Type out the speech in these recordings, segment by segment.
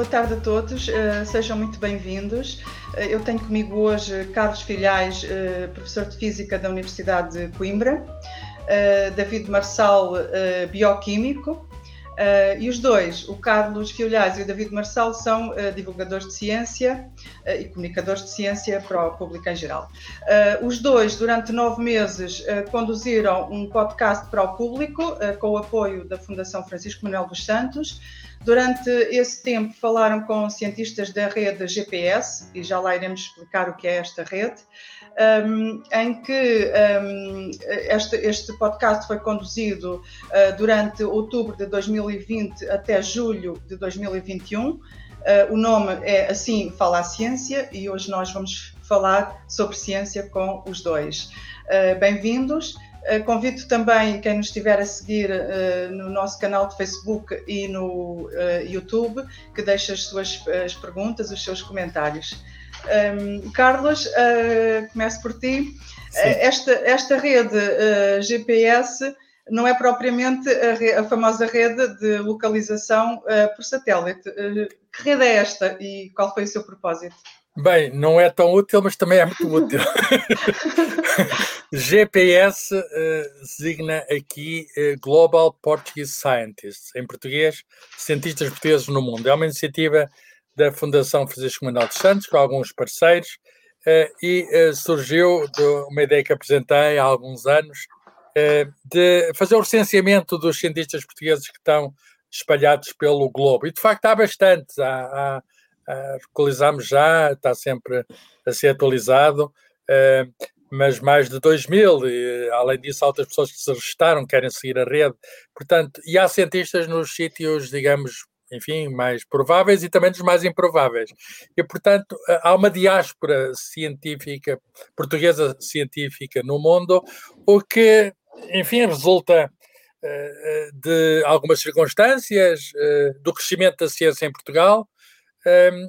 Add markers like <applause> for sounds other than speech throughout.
boa tarde a todos, uh, sejam muito bem-vindos. Uh, eu tenho comigo hoje Carlos Filhais, uh, professor de Física da Universidade de Coimbra, David Marçal, bioquímico, e os dois, o Carlos Filhais e o David Marçal, são divulgadores de ciência e comunicadores de ciência para o público em geral. os dois, durante nove meses, conduziram um podcast para o público, com o apoio da Fundação Francisco Manuel dos Santos, Durante esse tempo falaram com cientistas da rede GPS, e já lá iremos explicar o que é esta rede, um, em que um, este, este, podcast foi conduzido uh, durante outubro de 2020 até julho de 2021. Uh, o nome é Assim Fala a Ciência e hoje nós vamos falar sobre ciência com os dois. Uh, Bem-vindos. Uh, convido também quem nos estiver a seguir uh, no nosso canal de Facebook e no uh, YouTube que deixe as suas as perguntas, os seus comentários. Um, ehm, Carlos, começo por ti. esta, esta rede GPS não é propriamente a, a, famosa rede de localização por satélite. que rede é esta e qual foi o seu propósito? Bem, não é tão útil, mas também é muito útil. <laughs> GPS uh, eh, designa aqui uh, Global Portuguese Scientists, em português, cientistas portugueses no mundo. É uma iniciativa da Fundação Francisco Manuel dos Santos, com alguns parceiros, uh, e surgiu de uma ideia que apresentei há alguns anos, de fazer o recenseamento dos cientistas portugueses que estão espalhados pelo globo. E, de facto, há bastantes. Há, há uh, já, está sempre a ser atualizado, uh, mas mais de 2 mil, e, além disso, há outras pessoas que se registaram, querem seguir a rede, portanto, e há cientistas nos sítios, digamos, enfim, mais prováveis e também dos mais improváveis. E, portanto, há uma diáspora científica, portuguesa científica no mundo, o que, enfim, resulta uh, de algumas circunstâncias, do crescimento da ciência em Portugal,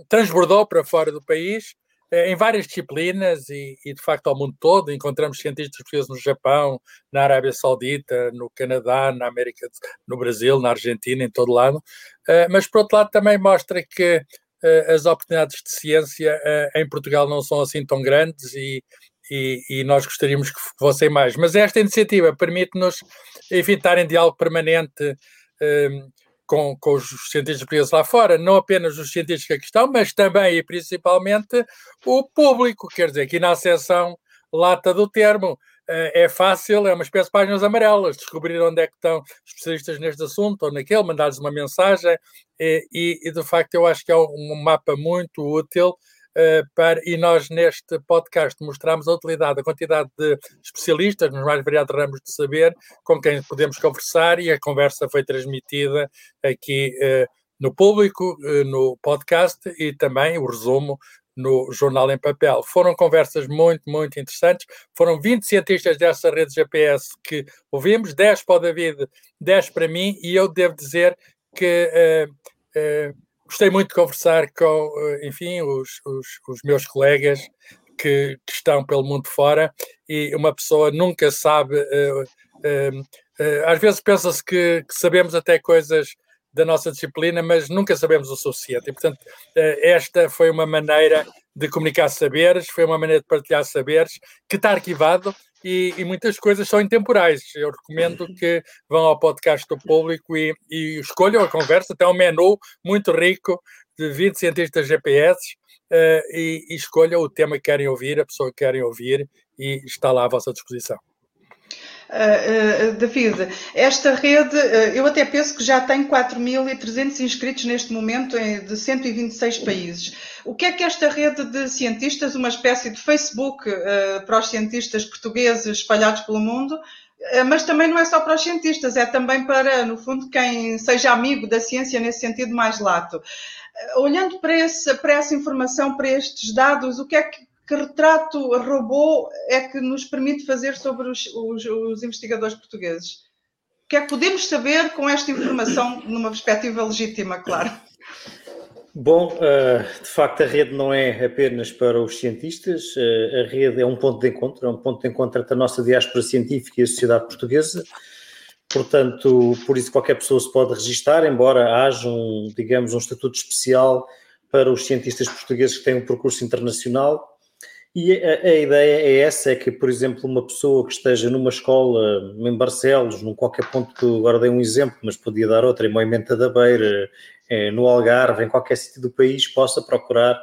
transbordou para fora do país em várias disciplinas e, e, de facto, ao mundo todo. Encontramos cientistas portugueses no Japão, na Arábia Saudita, no Canadá, na América, no Brasil, na Argentina, em todo lado. Uh, mas, por outro lado, também mostra que uh, as oportunidades de ciência em Portugal não são assim tão grandes e, e, e, nós gostaríamos que fossem mais. Mas esta iniciativa permite-nos, enfim, estar em diálogo permanente com, com os cientistas portugueses lá fora, não apenas os cientistas que aqui estão, mas também e principalmente o público, quer dizer, aqui na seção lata do termo, eh, é fácil, é uma espécie de páginas amarelas, descobrir onde é que estão especialistas neste assunto ou naquele, mandar-lhes uma mensagem, e, e, e, de facto eu acho que é um mapa muito útil para, e nós neste podcast mostramos a utilidade, a quantidade de especialistas nos mais variados ramos de saber com quem podemos conversar e a conversa foi transmitida aqui uh, no público, uh, no podcast e também o resumo no jornal em papel. Foram conversas muito, muito interessantes. Foram 20 cientistas dessa rede GPS que ouvimos, 10 para o David, 10 para mim, e eu devo dizer que Gostei muito de conversar com, eh, enfim, os, os, os meus colegas que, que, estão pelo mundo fora e uma pessoa nunca sabe. Uh, uh, às vezes pensa-se que, que, sabemos até coisas da nossa disciplina, mas nunca sabemos o suficiente. E, portanto, esta foi uma maneira de comunicar saberes, foi uma maneira de partilhar saberes que está arquivado e, e, muitas coisas são intemporais. Eu recomendo que vão ao podcast do público e, e escolham a conversa. Tem um menu muito rico de 20 cientistas GPS uh, e, e escolham o tema que querem ouvir, a pessoa que querem ouvir e está lá à vossa disposição. Uh, uh, David, esta rede, uh, eu até penso que já tem 4.300 inscritos neste momento de 126 países. O que é que esta rede de cientistas, uma espécie de Facebook para os cientistas portugueses espalhados pelo mundo, mas também não é só para os cientistas, é também para, no fundo, quem seja amigo da ciência nesse sentido mais lato. Olhando para, esse, para essa informação, para estes dados, o que é que que retrato robô é que nos permite fazer sobre os, os, os investigadores portugueses? O que é que podemos saber com esta informação numa perspectiva legítima, claro? Bom, eh, de facto a rede não é apenas para os cientistas, eh, a rede é um ponto de encontro, é um ponto de encontro entre a nossa diáspora científica e a sociedade portuguesa, portanto, por isso qualquer pessoa se pode registar, embora haja um, digamos, um estatuto especial para os cientistas portugueses que têm um percurso internacional. E a, a, ideia é essa, é que, por exemplo, uma pessoa que esteja numa escola em Barcelos, num qualquer ponto, que agora dei um exemplo, mas podia dar outra, em Moimenta da Beira, é, no Algarve, em qualquer sítio do país, possa procurar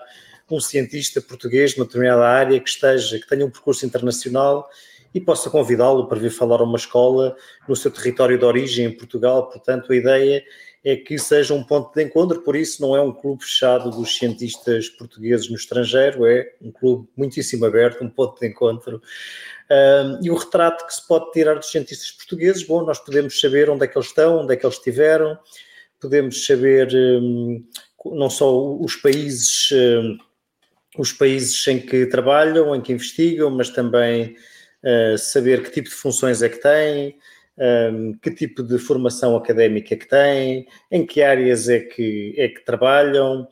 um cientista português numa determinada área que esteja, que tenha um percurso internacional e possa convidá-lo para vir falar a uma escola no seu território de origem em Portugal. Portanto, a ideia é que seja um ponto de encontro, por isso não é um clube fechado dos cientistas portugueses no estrangeiro, é um clube muitíssimo aberto, um ponto de encontro. Um, e o retrato que se pode tirar dos cientistas portugueses, bom, nós podemos saber onde é que eles estão, onde é que eles estiveram, podemos saber um, não só os países, um, os países em que trabalham, em que investigam, mas também uh, saber que tipo de funções é que têm, um, que tipo de formação académica que têm, em que áreas é que, é que trabalham,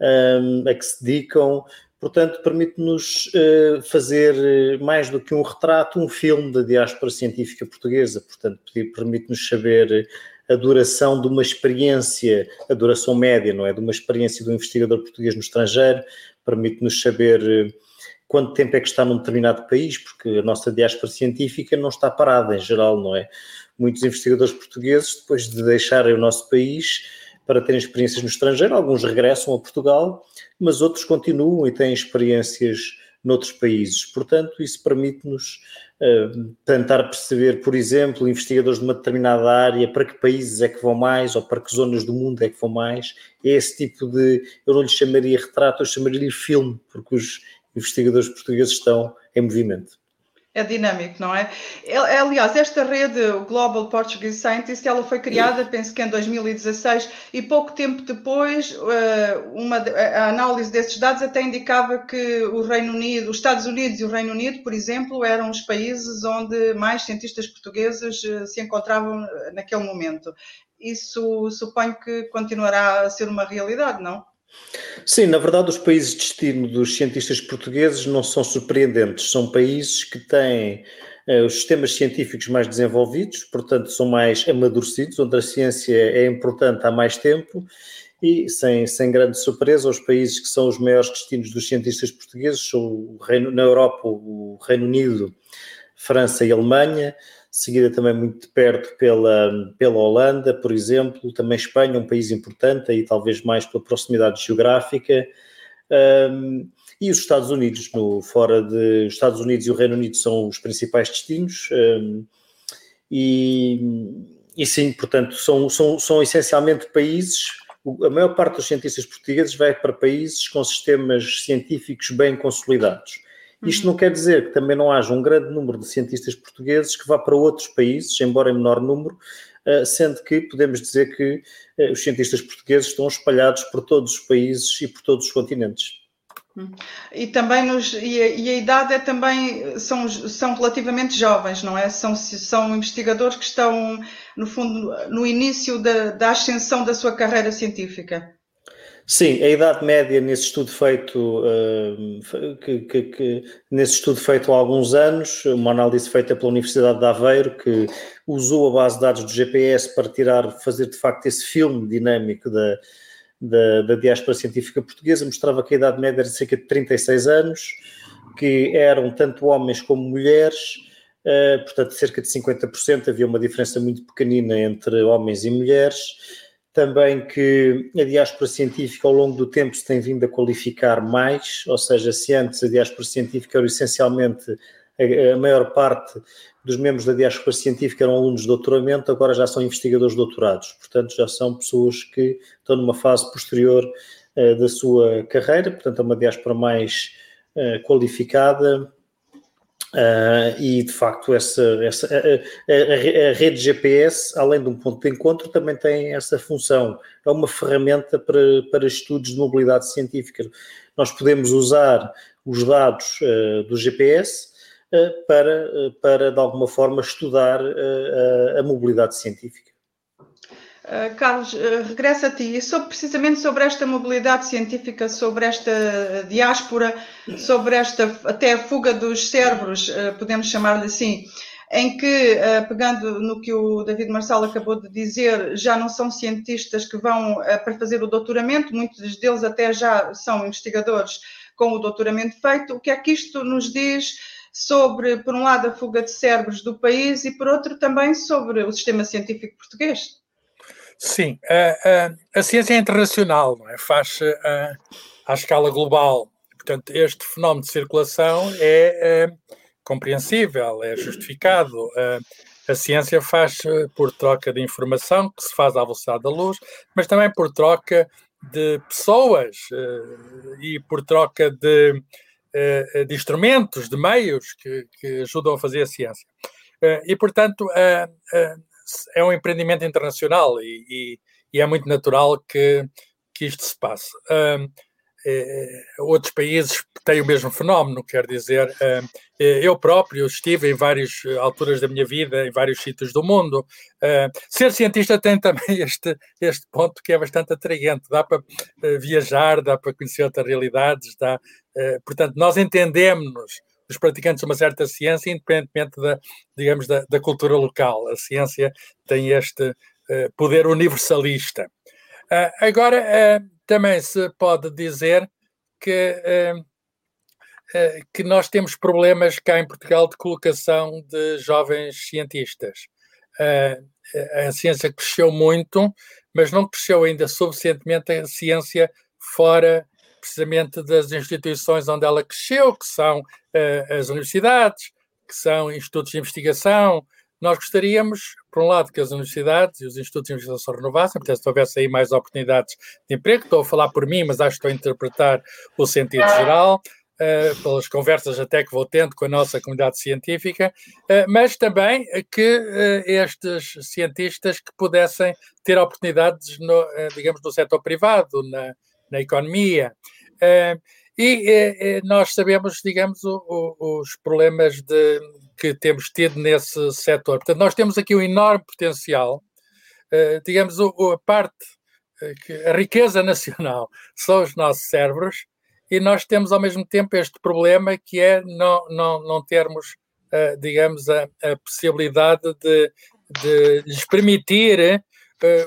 um, a que se dedicam. Portanto, permite-nos uh, fazer eh, mais do que um retrato, um filme da diáspora científica portuguesa. Portanto, permite-nos saber a duração de uma experiência, a duração média, não é? De uma experiência do investigador português no estrangeiro, permite-nos saber uh, quanto tempo é que está num determinado país, porque a nossa diáspora científica não está parada em geral, não é? Muitos investigadores portugueses, depois de deixarem o nosso país para terem experiências no estrangeiro, alguns regressam a Portugal, mas outros continuam e têm experiências noutros países. Portanto, isso permite-nos uh, tentar perceber, por exemplo, investigadores de uma determinada área, para que países é que vão mais ou para que zonas do mundo é que vão mais. É esse tipo de, eu não lhe chamaria retrato, eu chamaria-lhe filme, porque os investigadores portugueses estão em movimento. É dinâmico, não é? Aliás, esta rede, o Global Portuguese Scientist, ela foi criada, penso que em 2016, e pouco tempo depois, eh, uma, a análise desses dados até indicava que o Reino Unido, os Estados Unidos e o Reino Unido, por exemplo, eram os países onde mais cientistas portugueses eh, se encontravam eh, naquele momento. Isso suponho que continuará a ser uma realidade, não? Sim, na verdade, os países de destino dos cientistas portugueses não são surpreendentes. São países que têm eh, os sistemas científicos mais desenvolvidos, portanto, são mais amadurecidos, onde a ciência é importante há mais tempo. E, sem, sem grande surpresa, os países que são os maiores destinos dos cientistas portugueses são Reino, na Europa, o Reino Unido, França e Alemanha seguida também muito de perto pela, pela Holanda, por exemplo, também Espanha, um país importante, aí talvez mais pela proximidade geográfica, um, e os Estados Unidos, no, fora de os Estados Unidos e o Reino Unido são os principais destinos, um, e, e sim, portanto, são, são, são essencialmente países a maior parte dos cientistas portugueses vai para países com sistemas científicos bem consolidados. Isto uhum. não quer dizer que também não haja um grande número de cientistas portugueses que vá para outros países, embora em menor número, eh, sendo que podemos dizer que eh, os cientistas portugueses estão espalhados por todos os países e por todos os continentes. Hum. E também nos, e a, e a, idade é também são, são relativamente jovens, não é? São, são investigadores que estão no fundo no início da, da ascensão da sua carreira científica. Sim, a idade média nesse estudo feito, uh, que, que, que, nesse estudo feito há alguns anos, uma análise feita pela Universidade de Aveiro, que usou a base de dados do GPS para tirar, fazer de facto esse filme dinâmico da, da, da diáspora científica portuguesa, mostrava que a idade média era de cerca de 36 anos, que eram tanto homens como mulheres, uh, portanto cerca de 50%, havia uma diferença muito pequenina entre homens e mulheres, também que a diáspora científica ao longo do tempo se tem vindo a qualificar mais, ou seja, se antes a diáspora científica era essencialmente a, maior parte dos membros da diáspora científica eram alunos de doutoramento, agora já são investigadores doutorados, portanto já são pessoas que estão numa fase posterior uh, da sua carreira, portanto é uma diáspora mais uh, qualificada, Uh, e de facto essa, essa a, a, a, rede GPS, além de um ponto de encontro, também tem essa função. É uma ferramenta para, para estudos de mobilidade científica. Nós podemos usar os dados uh, do GPS uh, para, para, de alguma forma, estudar a mobilidade científica. Uh, Carlos, uh, regresso a ti. Sobre, precisamente sobre esta mobilidade científica, sobre esta diáspora, sobre esta até a fuga dos cérebros, podemos chamar-lhe assim. em que, pegando no que o David Marçal acabou de dizer, já não são cientistas que vão para fazer o doutoramento, muitos deles até já são investigadores com o doutoramento feito. O que é que isto nos diz sobre, por um lado, a fuga de cérebros do país e, por outro, também sobre o sistema científico português? Sim, a, a, a ciência é internacional, é? faz à escala global. Portanto, este fenómeno de circulação é, é compreensível, é justificado. A ciência faz por troca de informação, que se faz à velocidade da luz, mas também por troca de pessoas e por troca de, de instrumentos, de meios que, que ajudam a fazer a ciência. E, portanto, é um empreendimento internacional e, e, e é muito natural que, que isto se passe. Eh, outros países têm o mesmo fenómeno, quer dizer, eh, eu próprio estive em várias alturas da minha vida, em vários sítios do mundo. Eh, ser cientista tem <laughs> também este, este ponto que é bastante atraente, dá para viajar, dá para conhecer outras realidades, dá, portanto, nós entendemos os praticantes de uma certa ciência, independentemente da, digamos, da, da cultura local. A ciência tem este poder universalista. agora, também se pode dizer que, uh, uh, que nós temos problemas cá em Portugal de colocação de jovens cientistas. Uh, a ciência cresceu muito, mas não cresceu ainda suficientemente a ciência fora precisamente das instituições onde ela cresceu, que são as universidades, que são institutos de investigação, nós gostaríamos, por um lado, que as universidades e os institutos de investigação renovassem, portanto, se houvesse aí mais oportunidades de emprego. Estou a falar por mim, mas acho que estou a interpretar o sentido geral. Uh, pelas conversas até que vou tendo com a nossa comunidade científica, uh, mas também que uh, estes cientistas que pudessem ter oportunidades, no, digamos, no setor privado, na, na economia. E nós sabemos, digamos, o, o, os problemas de, que temos tido nesse setor. Portanto, nós temos aqui um enorme potencial, uh, digamos, o, a parte, uh, a riqueza <laughs> nacional são os nossos cérebros, e nós temos ao mesmo tempo este problema que é não, não, não termos, uh, digamos, a, a, possibilidade de, de lhes permitir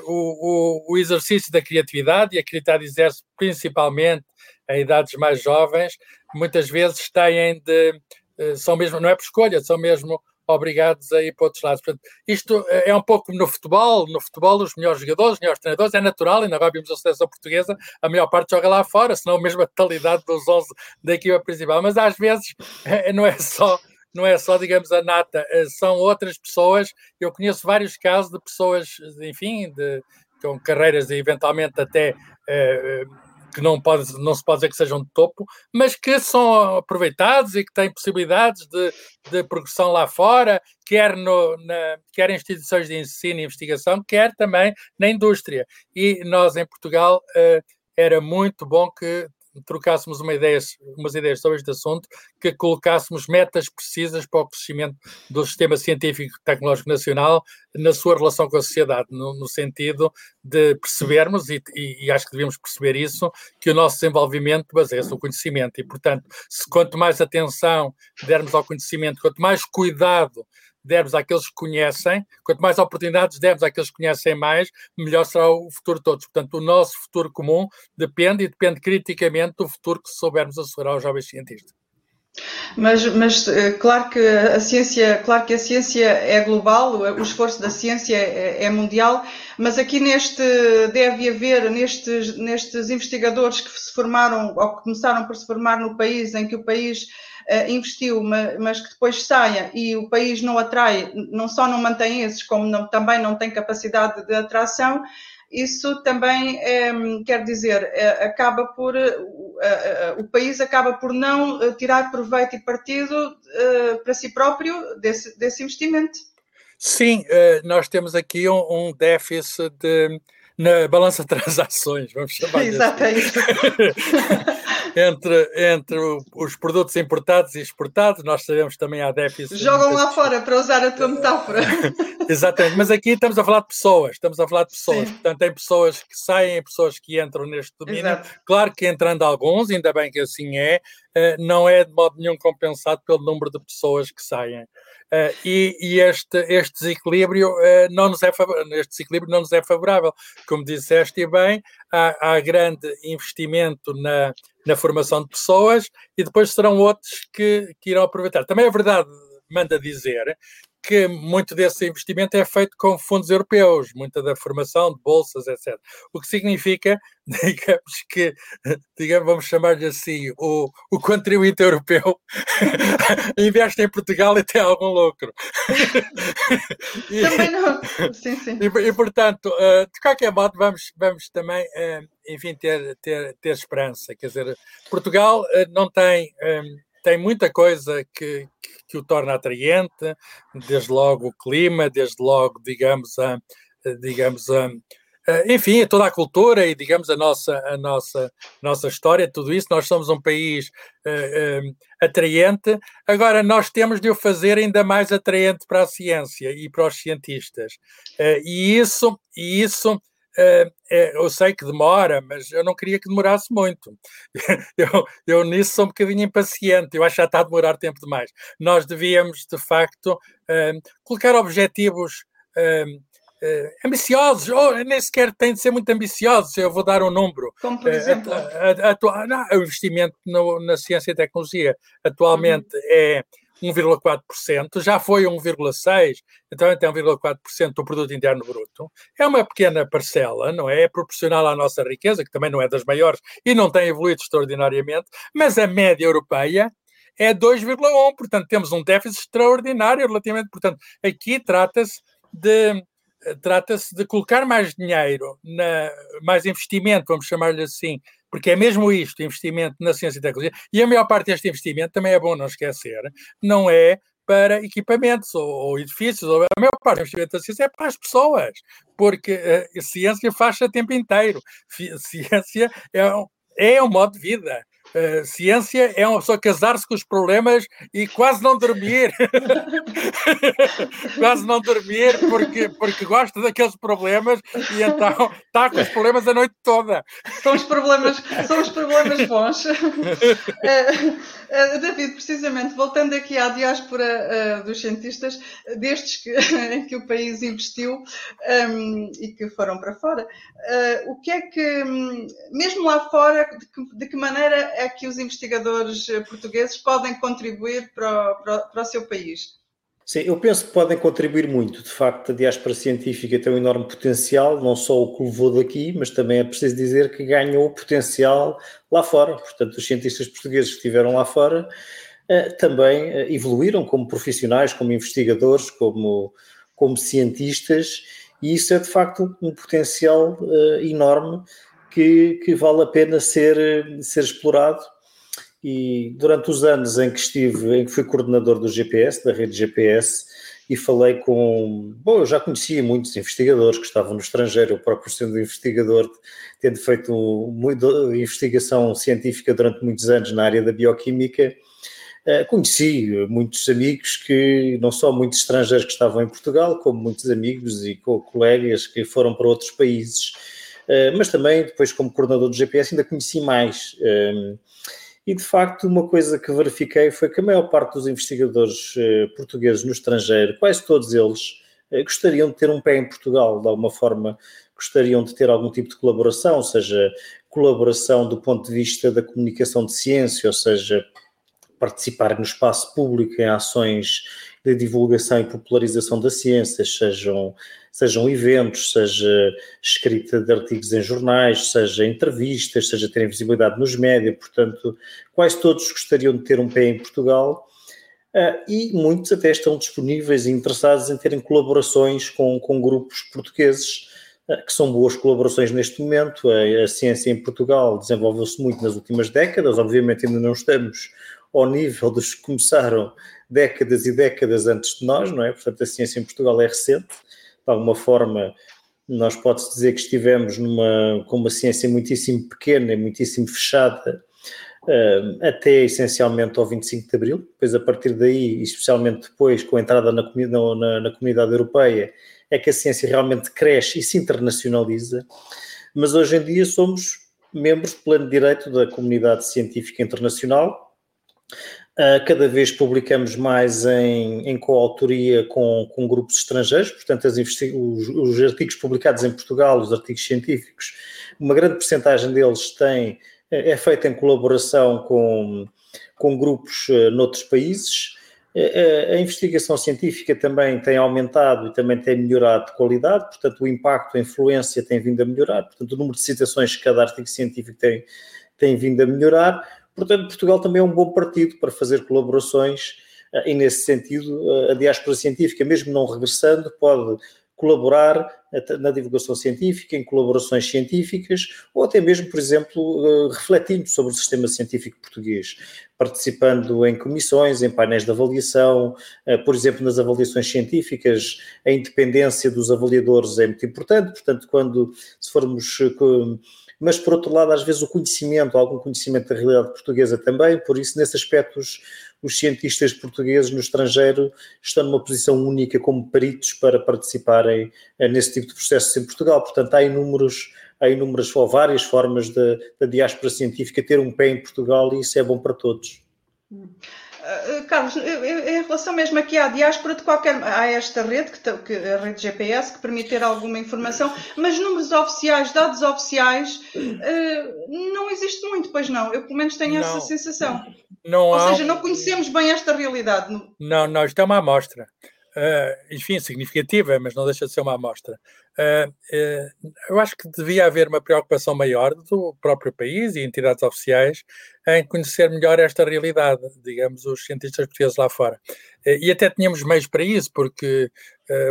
o, o, o, exercício da criatividade, e a criatividade exerce principalmente em idades mais jovens, muitas vezes têm de eh, são mesmo, não é por escolha, são mesmo obrigados a ir para outros lados. Portanto, isto eh, é um pouco no futebol, no futebol os melhores jogadores, os melhores treinadores, é natural, ainda agora vimos a seleção portuguesa, a maior parte joga lá fora, senão a mesma totalidade dos 11 da equipa principal, mas às vezes <laughs> eh, não é só não é só, digamos, a nata, são outras pessoas. Eu conheço vários casos de pessoas, enfim, de, com carreiras eventualmente até que não, pode, não se pode dizer que sejam de topo, mas que são aproveitados e que têm possibilidades de, de progressão lá fora, quer, no, na, quer em instituições de ensino e investigação, quer também na indústria. E nós, em Portugal, uh, era muito bom que trocássemos uma ideia, umas ideias sobre este assunto, que colocássemos metas precisas para o crescimento do sistema científico e tecnológico nacional na sua relação com a sociedade, no, no sentido de percebermos, e, e, acho que devemos perceber isso, que o nosso desenvolvimento baseia-se no conhecimento. E, portanto, se quanto mais atenção dermos ao conhecimento, quanto mais cuidado dermos àqueles que conhecem, quanto mais oportunidades dermos àqueles que conhecem mais, melhor será o futuro de todos. Portanto, o nosso futuro comum depende e depende criticamente do futuro que soubermos assegurar aos jovens cientistas. Mas, mas eh, claro que a ciência, claro que a ciência é global, o esforço da ciência é, é mundial, mas aqui neste deve haver nestes, nestes investigadores que se formaram ou que começaram por se formar no país, em que o país uh, investiu, mas, mas, que depois saia e o país não atrai, não só não mantém esses, como não, também não tem capacidade de atração, isso também é, quer dizer, é, acaba por o país acaba por não tirar proveito e partido para si próprio desse, desse investimento. Sim, nós temos aqui um, um déficit de, na balança de transações, vamos <laughs> chamar Exato, é isso. entre, entre os produtos importados e exportados, nós sabemos também há déficit. Jogam lá fora, para usar a tua metáfora. <laughs> Exatamente, mas aqui estamos a falar de pessoas, estamos a falar de pessoas, Sim. portanto, tem pessoas que saem e pessoas que entram neste domínio. Exato. Claro que entrando alguns, ainda bem que assim é, eh, não é de modo nenhum compensado pelo número de pessoas que saem. Uh, e, e este, este desequilíbrio uh, não nos é este desequilíbrio não nos é favorável. Como disseste bem, há, há grande investimento na, na formação de pessoas e depois serão outros que, que irão aproveitar. Também é verdade, manda dizer, que muito desse investimento é feito com fundos europeus, muita da formação de bolsas, etc. O que significa, <laughs> digamos que, digamos, vamos chamar-lhe assim, o, o contribuinte europeu <laughs> investe em Portugal e tem algum lucro. <laughs> e, também não. Sim, sim. E, e, portanto, eh, de qualquer modo, vamos, vamos também, eh, enfim, ter, ter, ter esperança. Quer dizer, Portugal eh, não tem tem muita coisa que, que, o torna atraente, desde logo o clima, desde logo, digamos, a, digamos, a, enfim, toda a cultura e, digamos, a nossa, a nossa, nossa história, tudo isso. Nós somos um país uh, uh, atraente. Agora, nós temos de o fazer ainda mais atraente para a ciência e para os cientistas. Uh, e isso, e isso eu sei que demora, mas eu não queria que demorasse muito. <laughs> eu, eu nisso sou um bocadinho impaciente, eu acho que já está a demorar tempo demais. Nós devíamos, de facto, uh, colocar objetivos uh, ambiciosos, ou nem sequer tem de ser muito ambiciosos, eu vou dar um número. Como, por exemplo? não, o investimento no, na ciência e tecnologia atualmente uhum. é 1,4%, já foi 1,6%, então até 1,4% do produto interno bruto. É uma pequena parcela, não é? É proporcional à nossa riqueza, que também não é das maiores e não tem evoluído extraordinariamente, mas a média europeia é 2,1%, portanto temos um déficit extraordinário relativamente, portanto aqui trata-se de trata-se de colocar mais dinheiro, na, mais investimento, vamos chamar-lhe assim, porque é mesmo isto, investimento na ciência e tecnologia, e a maior parte deste investimento, também é bom não esquecer, não é para equipamentos ou, ou edifícios, ou a maior parte do investimento da ciência é para as pessoas, porque uh, ciência faz-se a tempo inteiro. <laughs> Ciência é, é um modo de vida. Uh, ciência é uma pessoa casar-se com os problemas e quase não dormir. <laughs> quase não dormir porque, porque gosta daqueles problemas e então está com os problemas a noite toda. São os problemas, são os problemas bons. Uh, <laughs> uh, David, precisamente, voltando aqui à diáspora dos cientistas, destes que, em <laughs> que o país investiu um, ehm, e que foram para fora, o que é que, mesmo lá fora, de que, de que maneira é que os investigadores eh, portugueses podem contribuir para, para, para o seu país? Sim, eu penso que podem contribuir muito. De facto, a diáspora científica tem um enorme potencial, não só o que levou daqui, mas também é preciso dizer que ganhou o potencial lá fora. Portanto, os cientistas portugueses que estiveram lá fora eh, também eh, evoluíram como profissionais, como investigadores, como, como cientistas, e isso é de facto um potencial enorme que, que vale a pena ser, ser explorado e durante os anos em que estive, em que fui coordenador do GPS, da rede GPS, e falei com. Bom, eu já conhecia muitos investigadores que estavam no estrangeiro, eu próprio sendo investigador, tendo feito muito, investigação científica durante muitos anos na área da bioquímica, eh, conheci muitos amigos que, não só muitos estrangeiros que estavam em Portugal, como muitos amigos e colegas que foram para outros países, mas também, depois, como coordenador do GPS, ainda conheci mais. Ehm, e de facto, uma coisa que verifiquei foi que a maior parte dos investigadores eh, portugueses no estrangeiro, quase todos eles, eh, gostariam de ter um pé em Portugal, de alguma forma gostariam de ter algum tipo de colaboração, seja colaboração do ponto de vista da comunicação de ciência, ou seja, participar no espaço público em ações de divulgação e popularização da ciência, sejam, sejam eventos, seja escrita de artigos em jornais, seja entrevistas, seja terem visibilidade nos médias, portanto, quase todos gostariam de ter um pé em Portugal. Uh, e muitos até estão disponíveis e interessados em terem colaborações com, com grupos portugueses, uh, que são boas colaborações neste momento. A, a ciência em Portugal desenvolveu-se muito nas últimas décadas, obviamente ainda não estamos ao nível dos que começaram décadas e décadas antes de nós, não é? Portanto, a ciência em Portugal é recente. De alguma forma, nós pode-se dizer que estivemos numa, com uma ciência muitíssimo pequena e muitíssimo fechada uh, até essencialmente ao 25 de Abril. Depois, a partir daí, especialmente depois com a entrada na, na, na comunidade europeia, é que a ciência realmente cresce e se internacionaliza. Mas hoje em dia somos membros de pleno direito da comunidade científica internacional cada vez publicamos mais em, em coautoria com, com grupos estrangeiros, portanto, os, os, artigos publicados em Portugal, os artigos científicos, uma grande porcentagem deles tem, é feita em colaboração com, com grupos uh, noutros países. A, a investigação científica também tem aumentado e também tem melhorado de qualidade, portanto, o impacto, a influência tem vindo a melhorar, portanto, o número de citações que cada artigo científico tem, tem vindo a melhorar. Portanto, Portugal também é um bom partido para fazer colaborações eh, e, nesse sentido, eh, a diáspora científica, mesmo não regressando, pode colaborar eh, na divulgação científica, em colaborações científicas, ou até mesmo, por exemplo, refletindo sobre o sistema científico português, participando em comissões, em painéis de avaliação, por exemplo, nas avaliações científicas, a independência dos avaliadores é muito importante, portanto, quando, se formos mas por outro lado, às vezes o conhecimento, algum conhecimento da realidade portuguesa também, por isso, nesse aspecto, os, os cientistas portugueses no estrangeiro estão numa posição única como peritos para participarem eh, nesse tipo de processos em Portugal. Portanto, há inúmeros, há inúmeras ou várias formas da diáspora científica ter um pé em Portugal e isso é bom para todos. Hum. Uh, Carlos, em relação mesmo aqui à diáspora, de qualquer há esta rede, que, que, a rede GPS, que permite ter alguma informação, mas números oficiais, dados oficiais, uh, não existe muito, pois não. Eu pelo menos tenho não, essa sensação. Não Ou seja, não conhecemos bem esta realidade. Não, não, isto é uma amostra. Uh, enfim, significativa, mas não deixa de ser uma amostra. Uh, uh, eu acho que devia haver uma preocupação maior do próprio país e entidades oficiais em conhecer melhor esta realidade, digamos, os cientistas portugueses lá fora. E até tínhamos meios para isso, porque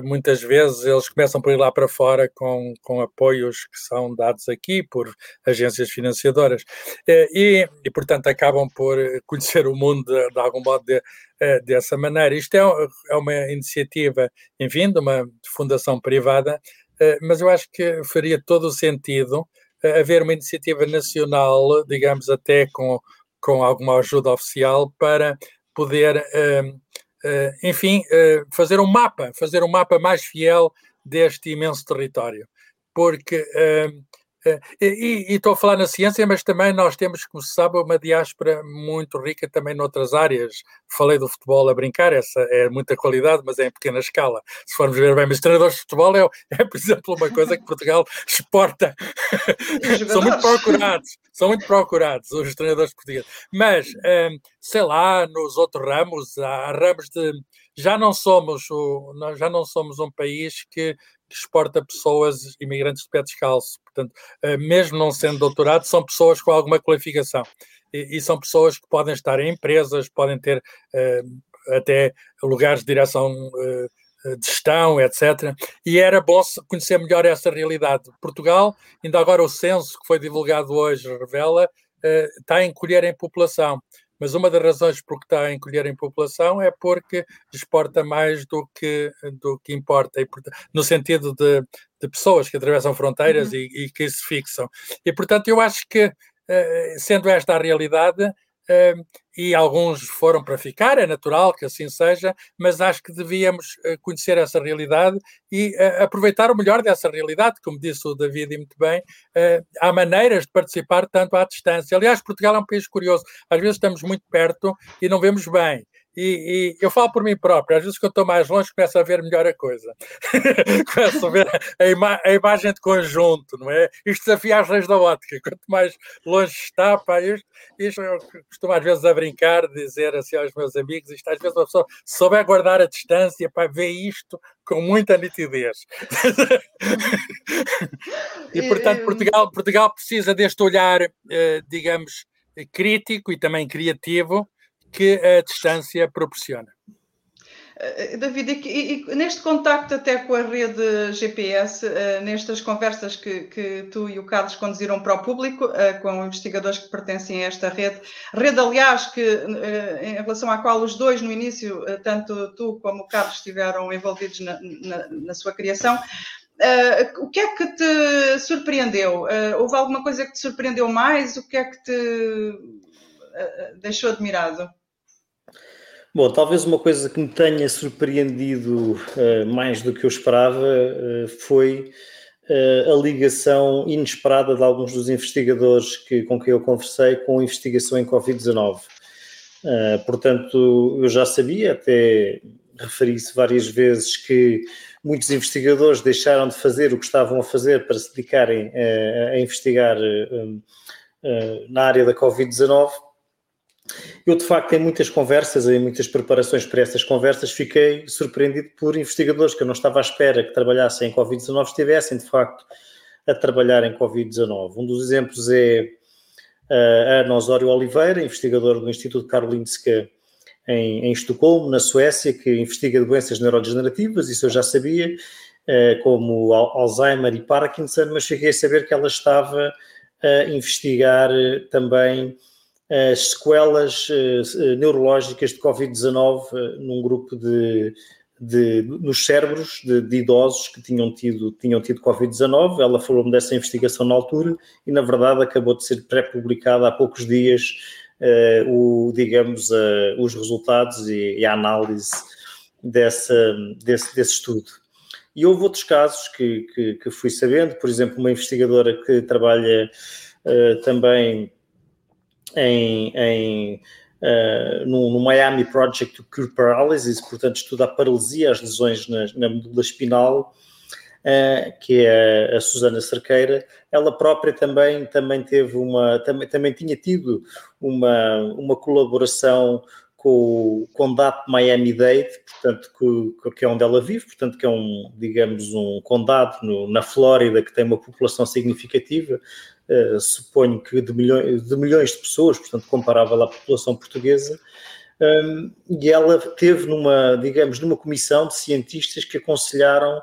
muitas vezes eles começam por ir lá para fora com, com apoios que são dados aqui por agências financiadoras e, e portanto, acabam por conhecer o mundo de, de algum modo de, dessa maneira. Isto é, é uma iniciativa, enfim, de uma fundação privada eh, mas eu acho que faria todo o sentido eh, haver uma iniciativa nacional, digamos, até com, com alguma ajuda oficial, para poder, eh, enfim, fazer um mapa, fazer um mapa mais fiel deste imenso território. Porque é, e, e, estou a falar na ciência, mas também nós temos, como se sabe, uma diáspora muito rica também noutras áreas. Falei do futebol a brincar, essa é muita qualidade, mas é em pequena escala. Se formos ver bem, mas treinadores de futebol é, é por exemplo, uma coisa que Portugal exporta. <laughs> são muito procurados, são muito procurados os treinadores portugueses. Mas, hum, sei lá, nos outros ramos, há ramos de já não somos o, já não somos um país que que exporta pessoas imigrantes de pé descalço. Portanto, eh, mesmo não sendo doutorado, são pessoas com alguma qualificação. E, e são pessoas que podem estar em empresas, podem ter uh, até lugares de direção uh, de gestão, etc. E era bom conhecer melhor essa realidade. Portugal, ainda agora o censo que foi divulgado hoje revela, uh, está a encolher em população. Mas uma das razões por que está a encolher em população é porque exporta mais do que, do que importa, no sentido de, de pessoas que atravessam fronteiras uhum. e, e, que se fixam. E, portanto, eu acho que, eh, sendo esta a realidade, e alguns foram para ficar, é natural que assim seja, mas acho que devíamos eh, conhecer essa realidade e eh, aproveitar o melhor dessa realidade, como disse o David e muito bem, eh, há maneiras de participar tanto à distância. Aliás, Portugal é um país curioso, às vezes estamos muito perto e não vemos bem. E, e, eu falo por mim próprio, às vezes que eu estou mais longe começo a ver melhor a coisa. <laughs> começo a ver a, ima a, imagem de conjunto, não é? Isto desafia as leis da ótica. Quanto mais longe está, pá, isto, isto eu costumo às vezes a brincar, dizer assim aos meus amigos, isto às vezes uma pessoa souber guardar a distância, para ver isto com muita nitidez. <laughs> e portanto Portugal, Portugal precisa deste olhar, eh, digamos, crítico e também criativo, que a distância proporciona. Eh, David, e, e, neste contacto até com a rede GPS, uh, nestas conversas que, que, tu e o Carlos conduziram para o público, uh, com investigadores que pertencem a esta rede, rede, aliás, que, uh, em relação à qual os dois no início, tanto tu como o Carlos, estiveram envolvidos na, na, na sua criação, o que é que te surpreendeu? houve alguma coisa que te surpreendeu mais? O que é que te deixou admirado? Bom, talvez uma coisa que me tenha surpreendido uh, mais do que eu esperava uh, foi uh, a ligação inesperada de alguns dos investigadores que, com quem eu conversei com a investigação em Covid-19. Uh, portanto, eu já sabia, até referi-se várias vezes que muitos investigadores deixaram de fazer o que estavam a fazer para se dedicarem a investigar na área da Covid-19. Eu, de facto, em muitas conversas, em muitas preparações para essas conversas, fiquei surpreendido por investigadores que eu não estava à espera que trabalhassem em Covid-19 estivessem, de facto, a trabalhar em Covid-19. Um dos exemplos é a Ana Osório Oliveira, investigadora do Instituto Karolinska em, em Estocolmo, na Suécia, que investiga doenças neurodegenerativas, isso eu já sabia, como Alzheimer e Parkinson, mas cheguei a saber que ela estava a investigar também as sequelas neurológicas de Covid-19 num grupo de de, nos cérebros de, de, idosos que tinham tido, tinham tido Covid-19. Ela falou-me dessa investigação na altura e, na verdade, acabou de ser pré-publicada há poucos dias, o, digamos, os resultados e, e, a análise dessa, desse, desse estudo. E houve outros casos que, que, que, fui sabendo, por exemplo, uma investigadora que trabalha também em, em uh, no, no, Miami Project Cure Paralysis, portanto estuda a paralisia, as lesões na, na medula espinal, uh, que é a, a Susana Cerqueira, ela própria também, também teve uma, também, também tinha tido uma, uma colaboração com o Condado Miami-Dade, portanto, que, é onde ela vive, portanto, que é um, digamos, um condado no, na Flórida que tem uma população significativa, uh, suponho que de milhões, de milhões de pessoas, portanto, comparável à população portuguesa, um, e ela teve numa, digamos, numa comissão de cientistas que aconselharam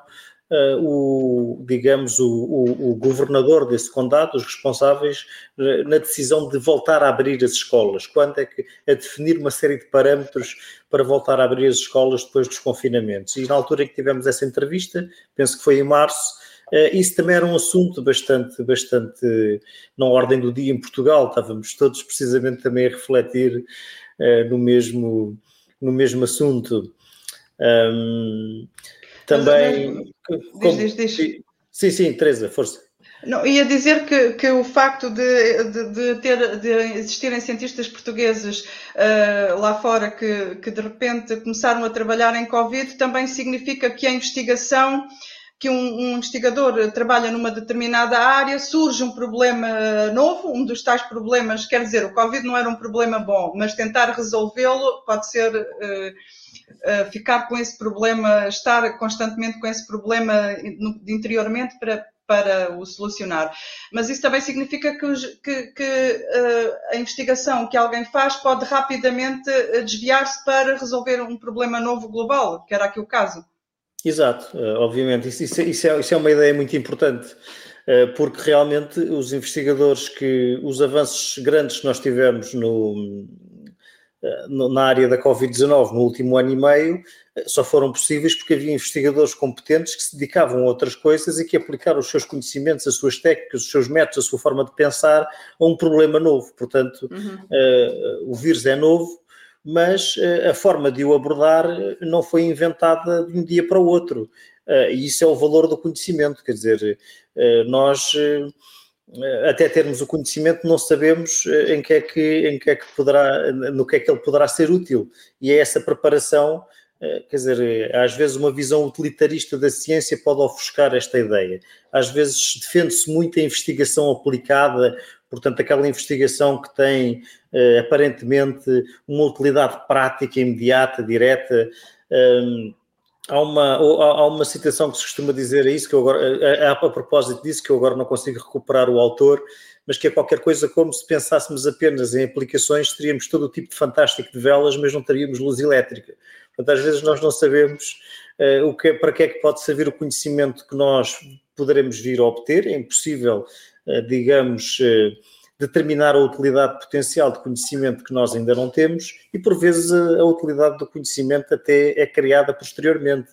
uh, o, digamos, o, o, o, governador desse condado, os responsáveis, uh, na decisão de voltar a abrir as escolas. Quando é que a definir uma série de parâmetros para voltar a abrir as escolas depois dos confinamentos. E na altura em que tivemos essa entrevista, penso que foi em março, Uh, isso também era um assunto bastante, bastante na ordem do dia em Portugal. Estávamos todos precisamente também a refletir uh, no, mesmo, no mesmo assunto. Um, também. Diz, diz, diz. Sim, sim, Teresa, força. Não, ia dizer que, que o facto de, de, de, ter, de existirem cientistas portugueses uh, lá fora que, que de repente começaram a trabalhar em Covid também significa que a investigação que um, um, investigador trabalha numa determinada área, surge um problema novo, um dos tais problemas, quer dizer, o Covid não era um problema bom, mas tentar resolvê-lo pode ser uh, uh, ficar com esse problema, estar constantemente com esse problema interiormente para, para o solucionar. Mas isso também significa que, que, que uh, a investigação que alguém faz pode rapidamente desviar-se para resolver um problema novo global, que era aqui o caso. Exato, uh, obviamente. Isso, isso, isso, é, isso, é, uma ideia muito importante, porque realmente os investigadores que, os avanços grandes que nós tivemos no na área da Covid-19 no último ano e meio só foram possíveis porque havia investigadores competentes que se dedicavam a outras coisas e que aplicaram os seus conhecimentos, as suas técnicas, os seus métodos, a sua forma de pensar a um problema novo. Portanto, uhum. o vírus é novo, mas eh, a forma de o abordar eh, não foi inventada de um dia para o outro. Eh, e isso é o valor do conhecimento, quer dizer, nós até termos o conhecimento não sabemos em que é que, em que, é que poderá, no que é que ele poderá ser útil. E é essa preparação, quer dizer, às vezes uma visão utilitarista da ciência pode ofuscar esta ideia. Às vezes defende-se muito a investigação aplicada, portanto, aquela investigação que tem aparentemente uma utilidade prática, imediata, direta. Um, há uma, há uma citação que se costuma dizer a isso, que eu agora, a, a, propósito disso, que eu agora não consigo recuperar o autor, mas que é qualquer coisa como se pensássemos apenas em aplicações, teríamos todo o tipo de fantástico de velas, mas não teríamos luz elétrica. Portanto, às vezes nós não sabemos uh, o que, para que é que pode servir o conhecimento que nós poderemos vir a obter, é impossível eh, digamos, eh, determinar a utilidade potencial de conhecimento que nós ainda não temos e, por vezes, a, utilidade do conhecimento até é criada posteriormente.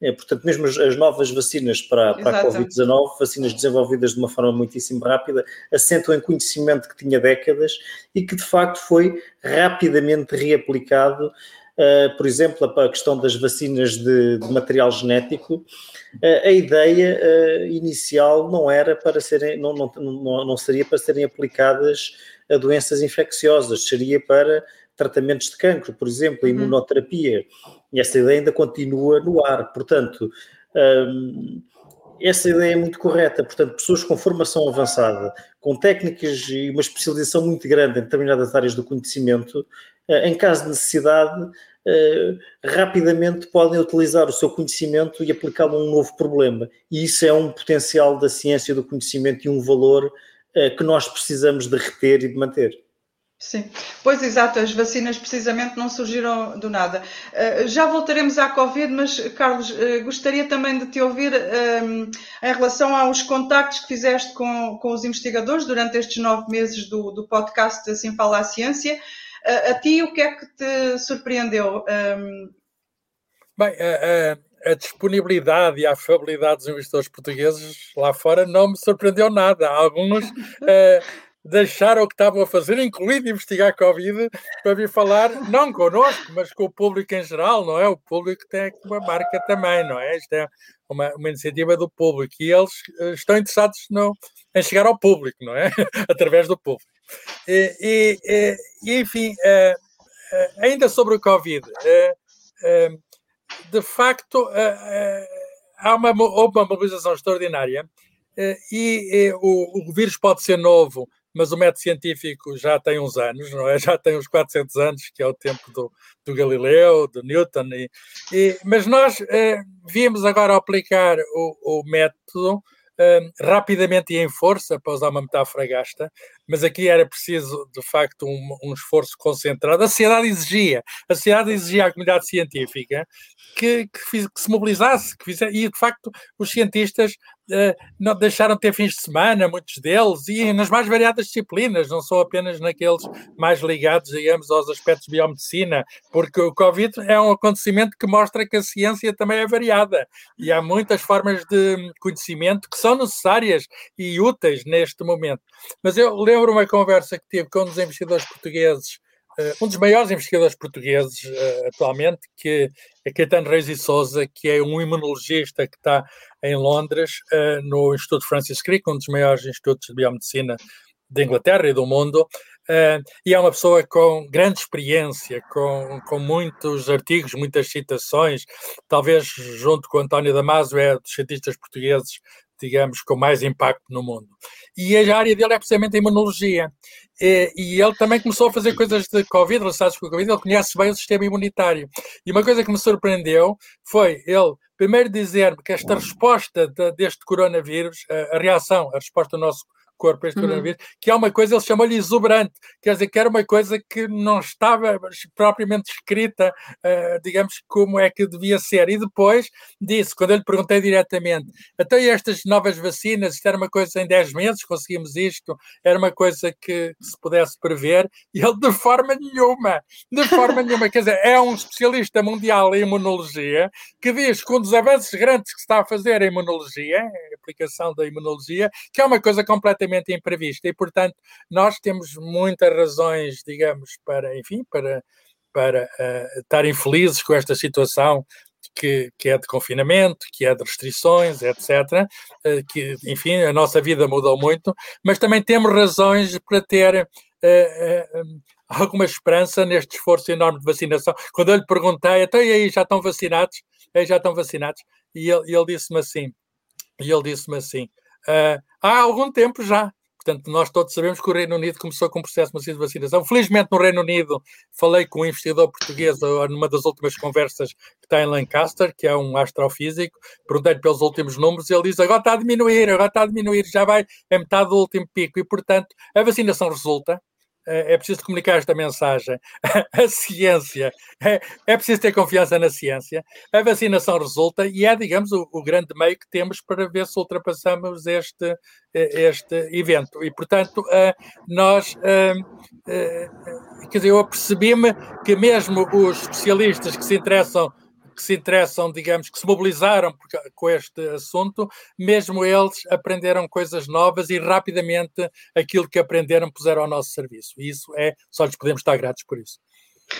É, portanto, mesmo as, as, novas vacinas para, para a Covid-19, vacinas desenvolvidas de uma forma muitíssimo rápida, assentam em conhecimento que tinha décadas e que, de facto, foi rapidamente reaplicado por exemplo, a questão das vacinas de, de material genético, uh, a ideia uh, inicial não era para serem, não, não, não, seria para serem aplicadas a doenças infecciosas, seria para tratamentos de cancro, por exemplo, a uhum. imunoterapia. E essa ideia ainda continua no ar. Portanto, hum, essa ideia é muito correta. Portanto, pessoas com formação avançada, com técnicas e uma especialização muito grande em determinadas áreas do conhecimento, eh, em caso de necessidade, eh, rapidamente podem utilizar o seu conhecimento e aplicá-lo a um novo problema. E isso é um potencial da ciência do conhecimento e um valor eh, que nós precisamos de reter e de manter. Sim, pois exato, as vacinas precisamente não surgiram do nada. Uh, já voltaremos à Covid, mas Carlos, gostaria também de te ouvir um, em relação aos contactos que fizeste com, com os investigadores durante estes nove meses do, do podcast Assim Fala a Ciência. Uh, a ti, o que é que te surpreendeu? Um... Bem, a, a, disponibilidade e a afabilidade dos investidores portugueses lá fora não me surpreendeu nada. Alguns <laughs> deixaram o que estavam a fazer, incluindo investigar Covid, para vir falar, não connosco, mas com o público em geral, não é? O público tem uma marca também, não é? Isto é uma, uma iniciativa do público e eles uh, estão interessados no, em chegar ao público, não é? <laughs> Através do público. E, e, e enfim, uh, uh, ainda sobre o Covid, de facto, há uma, uma mobilização extraordinária. e, o, o vírus pode ser novo, mas o método científico já tem uns anos, não é? <laughs> Já tem uns 400 anos, que é o tempo do, do Galileu, do Newton, e, e mas nós eh, vimos agora aplicar o, o método rapidamente e em força, para usar uma metáfora gasta, mas aqui era preciso, de facto, um, um esforço concentrado. A sociedade exigia, a sociedade exigia à comunidade científica que, que, que se mobilizasse, que fizesse, e de facto os cientistas não deixaram de ter fins de semana, muitos deles, e nas mais variadas disciplinas, não são apenas naqueles mais ligados, digamos, aos aspectos de biomedicina, porque o Covid é um acontecimento que mostra que a ciência também é variada e há muitas formas de conhecimento que são necessárias e úteis neste momento. Mas eu lembro uma conversa que tive com um dos investigadores portugueses um dos maiores investigadores portugueses uh, atualmente, que é Caetano Reis e Souza, que é um imunologista que está em Londres, uh, no Instituto Francis Crick, um dos maiores institutos de biomedicina da Inglaterra e do mundo, e é uma pessoa com grande experiência, com, com muitos artigos, muitas citações, talvez junto com António Damasio é dos cientistas portugueses digamos, com mais impacto no mundo. E a área dele é precisamente a imunologia. E, e, ele também começou a fazer coisas de Covid, relacionadas com o Covid, ele conhece bem o sistema imunitário. E uma coisa que me surpreendeu foi ele primeiro dizer-me que esta resposta de, deste coronavírus, a, a, reação, a resposta do nosso corpo este uhum. coronavírus, que é uma coisa, ele chamou-lhe exuberante, quer dizer, que era uma coisa que não estava propriamente escrita, uh, digamos, como é que devia ser. E depois disse, quando eu lhe perguntei diretamente, até então, estas novas vacinas, isto era uma coisa em 10 meses, conseguimos isto, era uma coisa que, que se pudesse prever, e ele de forma nenhuma, de forma <laughs> nenhuma, quer dizer, é um especialista mundial em imunologia, que diz que um dos avanços grandes que se está a fazer em imunologia, a aplicação da imunologia, que é uma coisa completamente completamente imprevista e, portanto, nós temos muitas razões, digamos, para, enfim, para, para uh, estar infelizes com esta situação que, que, é de confinamento, que é de restrições, etc. Uh, que, enfim, a nossa vida mudou muito, mas também temos razões para ter uh, alguma esperança neste esforço enorme de vacinação. Quando eu lhe perguntei, até aí já estão vacinados? Aí já estão vacinados? E ele, ele disse-me assim, e ele disse-me assim, uh, há algum tempo já. Portanto, nós todos sabemos que o Reino Unido começou com um processo de vacinação. Felizmente, no Reino Unido, falei com um investigador português numa das últimas conversas que está em Lancaster, que é um astrofísico. Perguntei-lhe pelos últimos números e ele diz: agora está a diminuir, agora está a diminuir, já vai a metade do último pico. E, portanto, a vacinação resulta. É, é preciso comunicar esta mensagem. <laughs> A ciência, é, é, preciso ter confiança na ciência. A vacinação resulta e é, digamos, o, o, grande meio que temos para ver se ultrapassamos este, este evento. E, portanto, nós, quer dizer, eu apercebi-me que mesmo os especialistas que se interessam que se interessam, digamos, que se mobilizaram com este assunto, mesmo eles aprenderam coisas novas e rapidamente aquilo que aprenderam puseram ao nosso serviço. E isso é, só lhes podemos estar gratos por isso.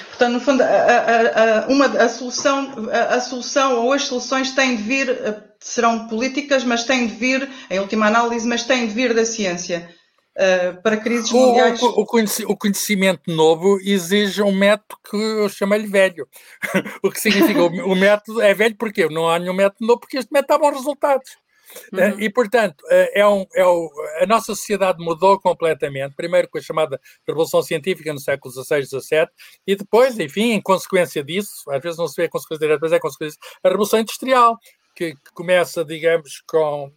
Portanto, no fundo, a, a, a, uma, a, solução, a, solução ou as soluções têm de vir, serão políticas, mas têm de vir, em última análise, mas têm de vir da ciência. Uh, para crises mundiais. O, o, o, conhecimento novo exige um método que eu chamo-lhe velho. <laughs> o que significa o, método é velho porque não há nenhum método novo, porque este método dá bons resultados. Eh, uhum. E, portanto, eh, é um, é um, a nossa sociedade mudou completamente, primeiro com a chamada Revolução Científica no século XVI, XVII, e depois, enfim, em consequência disso, às vezes não se vê a consequência direta, mas é a consequência disso, a Revolução Industrial, que, que começa, digamos, com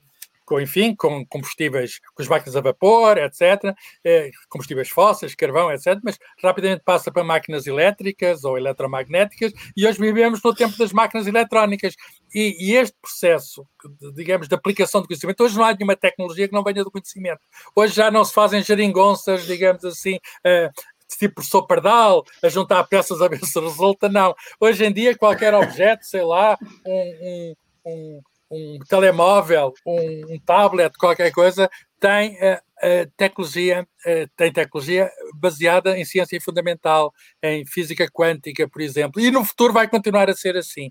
com, enfim, com combustíveis, com as máquinas a vapor, etc., eh, combustíveis fósseis, carvão, etc., mas rapidamente passa para máquinas elétricas ou eletromagnéticas e hoje vivemos no tempo das máquinas eletrónicas. E, e este processo, digamos, de aplicação do conhecimento, hoje não há nenhuma tecnologia que não venha do conhecimento. Hoje já não se fazem geringonças, digamos assim, uh, tipo sopardal, a juntar peças a ver se resulta, não. Hoje em dia, qualquer objeto, sei lá, um, um, um um telemóvel, um, um tablet, qualquer coisa, tem uh, tecnologia, uh, tem tecnologia baseada em ciência fundamental, em física quântica, por exemplo, e no futuro vai continuar a ser assim.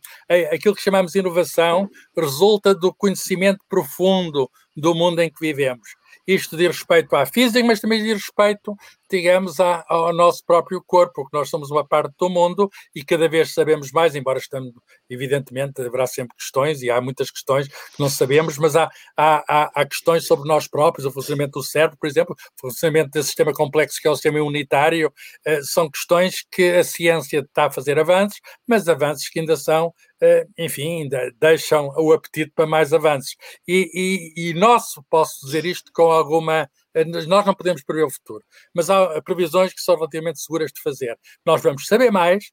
aquilo que chamamos inovação resulta do conhecimento profundo do mundo em que vivemos. Isto diz respeito à física, mas também diz respeito, digamos, ao nosso próprio corpo, porque nós somos uma parte do mundo e cada vez sabemos mais, embora estando, evidentemente, haverá sempre questões e há muitas questões que não sabemos, mas há, há, há questões sobre nós próprios, o funcionamento do cérebro, por exemplo, o funcionamento desse sistema complexo que é o sistema imunitário, eh, são questões que a ciência está a fazer avanços, mas avanços que ainda são eh, enfim, deixam o apetite para mais avanços. E, e, e nosso, posso dizer isto com alguma. Nós não podemos prever o futuro, mas há previsões que são relativamente seguras de fazer. Nós vamos saber mais,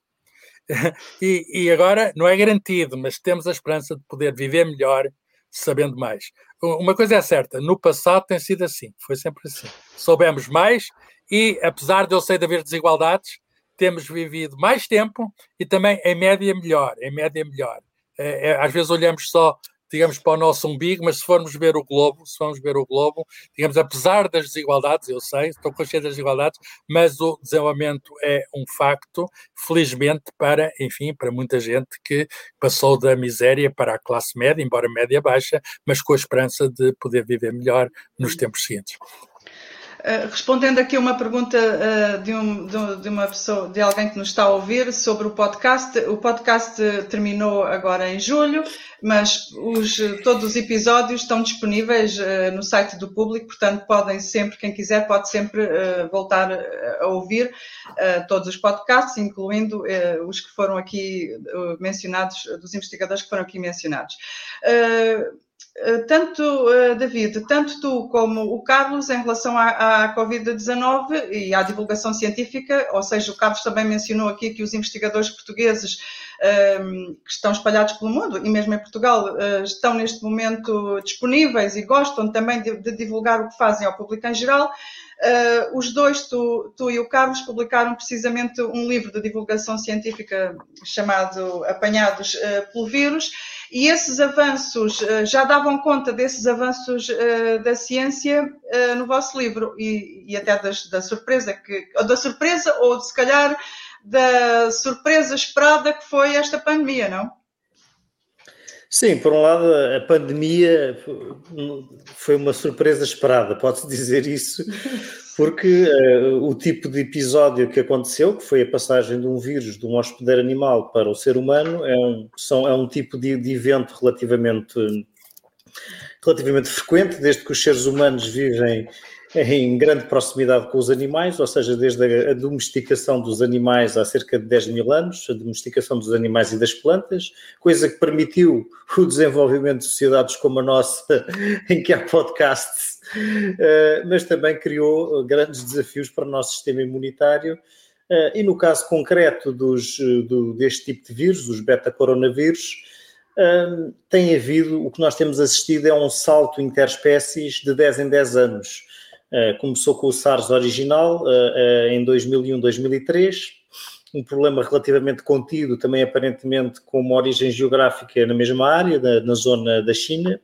<laughs> e, e, agora não é garantido, mas temos a esperança de poder viver melhor sabendo mais. Uma coisa é certa, no passado tem sido assim, foi sempre assim. Soubemos mais e, apesar de eu sei de haver desigualdades, temos vivido mais tempo e também, em média, melhor. Em média, melhor. É, é, às vezes olhamos só, digamos, para o nosso umbigo, mas se formos ver o globo, se formos ver o globo, digamos, apesar das desigualdades, eu sei, estou consciente das desigualdades, mas o desenvolvimento é um facto, felizmente, para, enfim, para muita gente que passou da miséria para a classe média, embora média baixa, mas com a esperança de poder viver melhor nos tempos seguintes. Eh, respondendo aqui uma pergunta uh, de, um, de, uma pessoa, de alguém que nos está a ouvir sobre o podcast, o podcast terminou agora em julho, mas os, todos os episódios estão disponíveis uh, no site do público, portanto podem sempre, quem quiser, pode sempre voltar a ouvir todos os podcasts, incluindo os que foram aqui mencionados, dos investigadores que foram aqui mencionados. Eh, tanto, uh, David, tanto tu como o Carlos, em relação à, à Covid-19 e à divulgação científica, ou seja, o Carlos também mencionou aqui que os investigadores portugueses um, ehm, que estão espalhados pelo mundo e mesmo em Portugal uh, estão neste momento disponíveis e gostam também de, de divulgar o que fazem ao público em geral. Uh, os dois, tu, tu, e o Carlos, publicaram precisamente um livro de divulgação científica chamado Apanhados uh, pelo Vírus, e esses avanços uh, já davam conta desses avanços uh, da ciência uh, no vosso livro e, e até das, da surpresa que da surpresa ou se calhar da surpresa esperada que foi esta pandemia, não? Sim, por um lado, a pandemia foi uma surpresa esperada, pode-se dizer isso, <laughs> porque uh, o tipo de episódio que aconteceu, que foi a passagem de um vírus de um hospedeiro animal para o ser humano, é um, são, é um tipo de, de evento relativamente, relativamente frequente, desde que os seres humanos vivem em grande proximidade com os animais, ou seja, desde a domesticação dos animais há cerca de 10 mil anos, a domesticação dos animais e das plantas, coisa que permitiu o desenvolvimento de sociedades como a nossa, <laughs> em que há podcasts, <laughs> mas também criou grandes desafios para o nosso sistema imunitário. Eh, e no caso concreto dos, do, deste tipo de vírus, os beta-coronavírus, eh, tem havido, o que nós temos assistido é um salto interespécies de 10 em 10 anos começou com o SARS original em 2001, 2003, um problema relativamente contido, também aparentemente com uma origem geográfica na mesma área, na zona da China.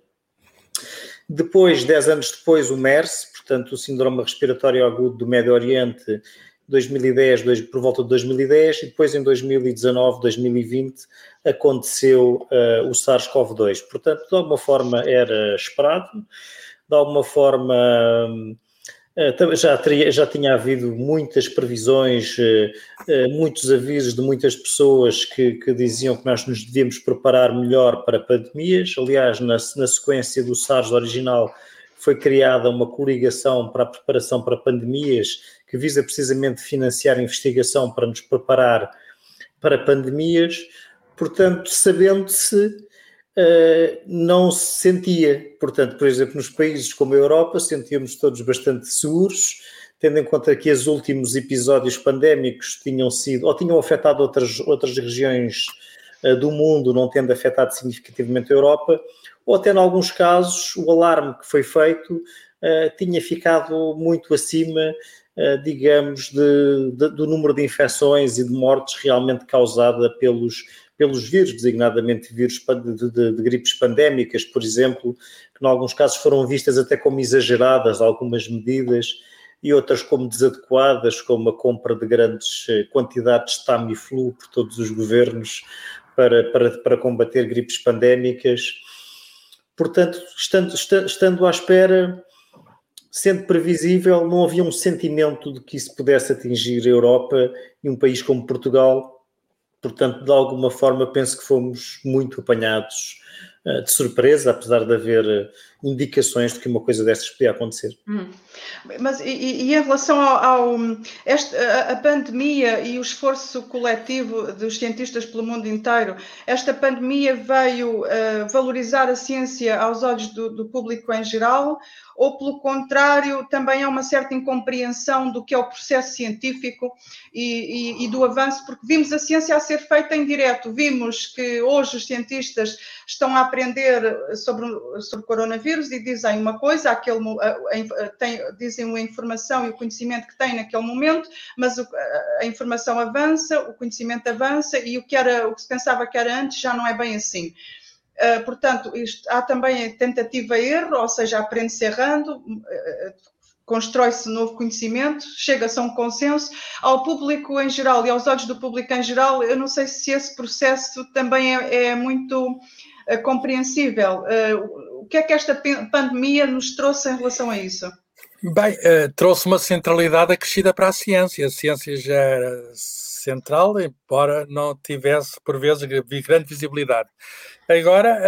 Depois, 10 anos depois, o MERS, portanto, o Síndrome Respiratório Agudo do Médio Oriente, 2010, dois, por volta de 2010, e depois em 2019, 2020, aconteceu o SARS-CoV-2. Portanto, de alguma forma era esperado, de alguma forma já, teria, já tinha havido muitas previsões, muitos avisos de muitas pessoas que, que, diziam que nós nos devíamos preparar melhor para pandemias. Aliás, na, na sequência do SARS original, foi criada uma coligação para a preparação para pandemias que visa precisamente financiar investigação para nos preparar para pandemias. Portanto, sabendo-se, uh, não se sentia. Portanto, por exemplo, nos países como a Europa, sentíamos todos bastante seguros, tendo em conta que os últimos episódios pandémicos tinham sido, ou tinham afetado outras, outras regiões uh, do mundo, não tendo afetado significativamente a Europa, ou até em alguns casos o alarme que foi feito uh, tinha ficado muito acima, digamos, de, de, do número de infecções e de mortes realmente causada pelos, pelos vírus, designadamente vírus de, de, de, gripes pandémicas, por exemplo, que em alguns casos foram vistas até como exageradas algumas medidas e outras como desadequadas, como a compra de grandes eh, quantidades de Tamiflu por todos os governos para, para, para combater gripes pandémicas. Portanto, estando, estando à espera, sendo previsível, não havia um sentimento de que isso pudesse atingir a Europa e um país como Portugal. Portanto, de alguma forma, penso que fomos muito apanhados de surpresa, apesar de haver uh, indicações de que uma coisa destas podia acontecer. Hum. Mas e, e, em relação ao, ao este, a, a, pandemia e o esforço coletivo dos cientistas pelo mundo inteiro, esta pandemia veio uh, valorizar a ciência aos olhos do, do público em geral ou, pelo contrário, também há uma certa incompreensão do que é o processo científico e, e, e, do avanço, porque vimos a ciência a ser feita em direto, vimos que hoje os cientistas estão a aprender sobre, sobre o coronavírus e dizem uma coisa, aquele, tem, dizem a informação e o conhecimento que têm naquele momento, mas o, a informação avança, o conhecimento avança e o que, era, o que se pensava que era antes já não é bem assim. Uh, portanto, isto, há também tentativa-erro, ou seja, aprende-se errando, uh, constrói-se novo conhecimento, chega-se a um consenso. Ao público em geral e aos olhos do público em geral, eu não sei se esse processo também é, é muito compreensível. o que é que esta pandemia nos trouxe em relação a isso? Bem, trouxe uma centralidade acrescida para a ciência. A ciência já era central, embora não tivesse, por vezes, grande visibilidade. Agora,